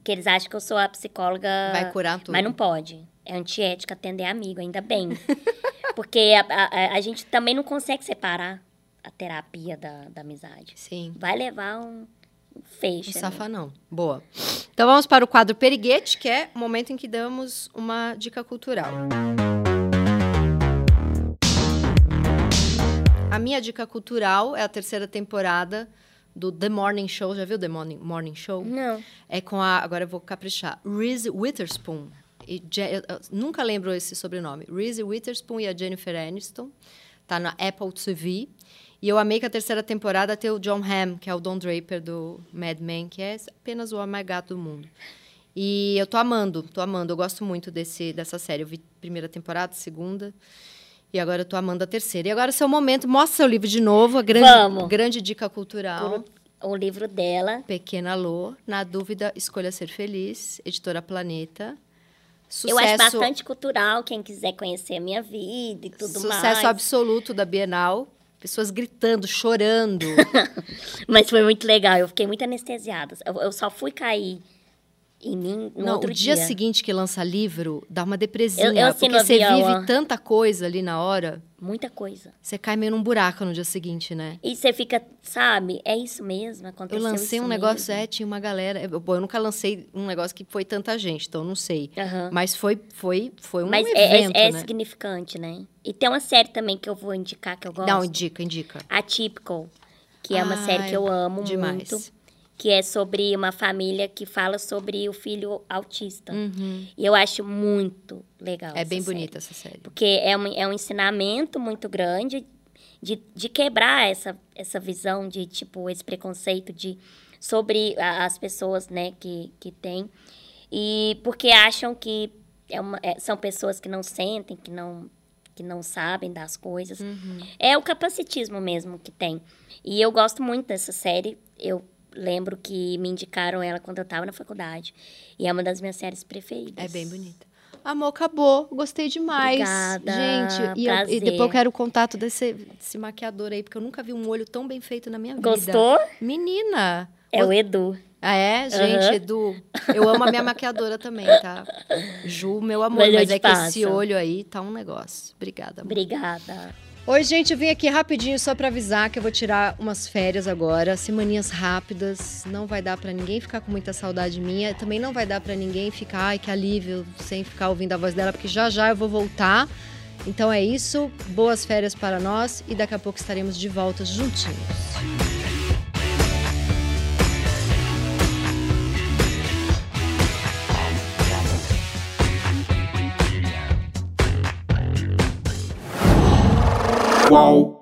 Porque eles acham que eu sou a psicóloga. Vai curar tudo. Mas não pode. É antiética atender amigo, ainda bem. Porque a, a- a gente também não consegue separar a terapia da, da amizade. Sim. Vai levar um, um fecho. Não ali. safa, não. Boa. Então vamos para o quadro Periguete, que é o momento em que damos uma dica cultural. A minha dica cultural é a terceira temporada do The Morning Show. Já viu The Morning, Morning Show? Não. É com a. Agora eu vou caprichar. Reese Witherspoon. E eu- eu nunca lembro esse sobrenome. Reese Witherspoon e a Jennifer Aniston. Tá na Apple TV. E eu amei que a terceira temporada tem o John Hamm, que é o Don Draper do Mad Men, que é apenas o homem mais gato do mundo. E eu tô amando, tô amando. Eu gosto muito desse, dessa série. Eu vi primeira temporada, segunda. E agora eu tô amando a terceira. E agora é o seu momento. Mostra seu livro de novo. A grande, Vamos. grande dica cultural. O livro dela. Pequena Lô, na dúvida, escolha ser feliz, editora Planeta. Sucesso, Eu acho bastante cultural, quem quiser conhecer a minha vida e tudo sucesso mais. absoluto da Bienal. Pessoas gritando, chorando. Mas foi muito legal, eu fiquei muito anestesiada. Eu, eu só fui cair em mim no Não, outro o dia, dia. seguinte que lança livro, dá uma depresinha. Eu- eu porque você vive tanta coisa ali na hora, Muita coisa. você cai meio num buraco no dia seguinte, né? E você fica, sabe, é isso mesmo, Eu aconteceu lancei isso um negócio, mesmo. é, tinha uma galera. Eu, bom, eu nunca lancei um negócio que foi tanta gente, então eu não sei. Aham. Mas foi, foi, foi um Mas é, é- evento, é né? significante, né? E tem uma série também que eu vou indicar que eu gosto. Não, indica, indica. Atypical, que é uma Ai, série que eu amo demais. muito. Que é sobre uma família que fala sobre o filho autista. Uhum. E eu acho muito legal. É bem bonita essa série. Porque é um, é um ensinamento muito grande de, de quebrar essa, essa visão de, tipo, esse preconceito de, sobre a- as pessoas, né, que, que têm. E porque acham que é uma, é- são pessoas que não sentem, que não, que não sabem das coisas. Uhum. É o capacitismo mesmo que tem. E eu gosto muito dessa série. Eu lembro que me indicaram ela quando eu estava na faculdade. E é uma das minhas séries preferidas. É bem bonita. Amor, acabou. Gostei demais. Obrigada, Gente, e, eu- e depois eu quero o contato desse, desse maquiador aí, porque eu nunca vi um olho tão bem feito na minha vida. Gostou? Menina! É o Edu. Ah, é? Gente, Aham. Edu, eu amo a minha maquiadora também, tá? Ju, meu amor, Mas mas é que esse olho aí tá um negócio. Obrigada, amor. Obrigada. Oi, gente, eu vim aqui rapidinho só pra avisar que eu vou tirar umas férias agora, semaninhas rápidas, não vai dar pra ninguém ficar com muita saudade minha, também não vai dar pra ninguém ficar, ai, que alívio, sem ficar ouvindo a voz dela, porque já já eu vou voltar. Então é isso, boas férias para nós e daqui a pouco estaremos de volta juntinhos. Qual?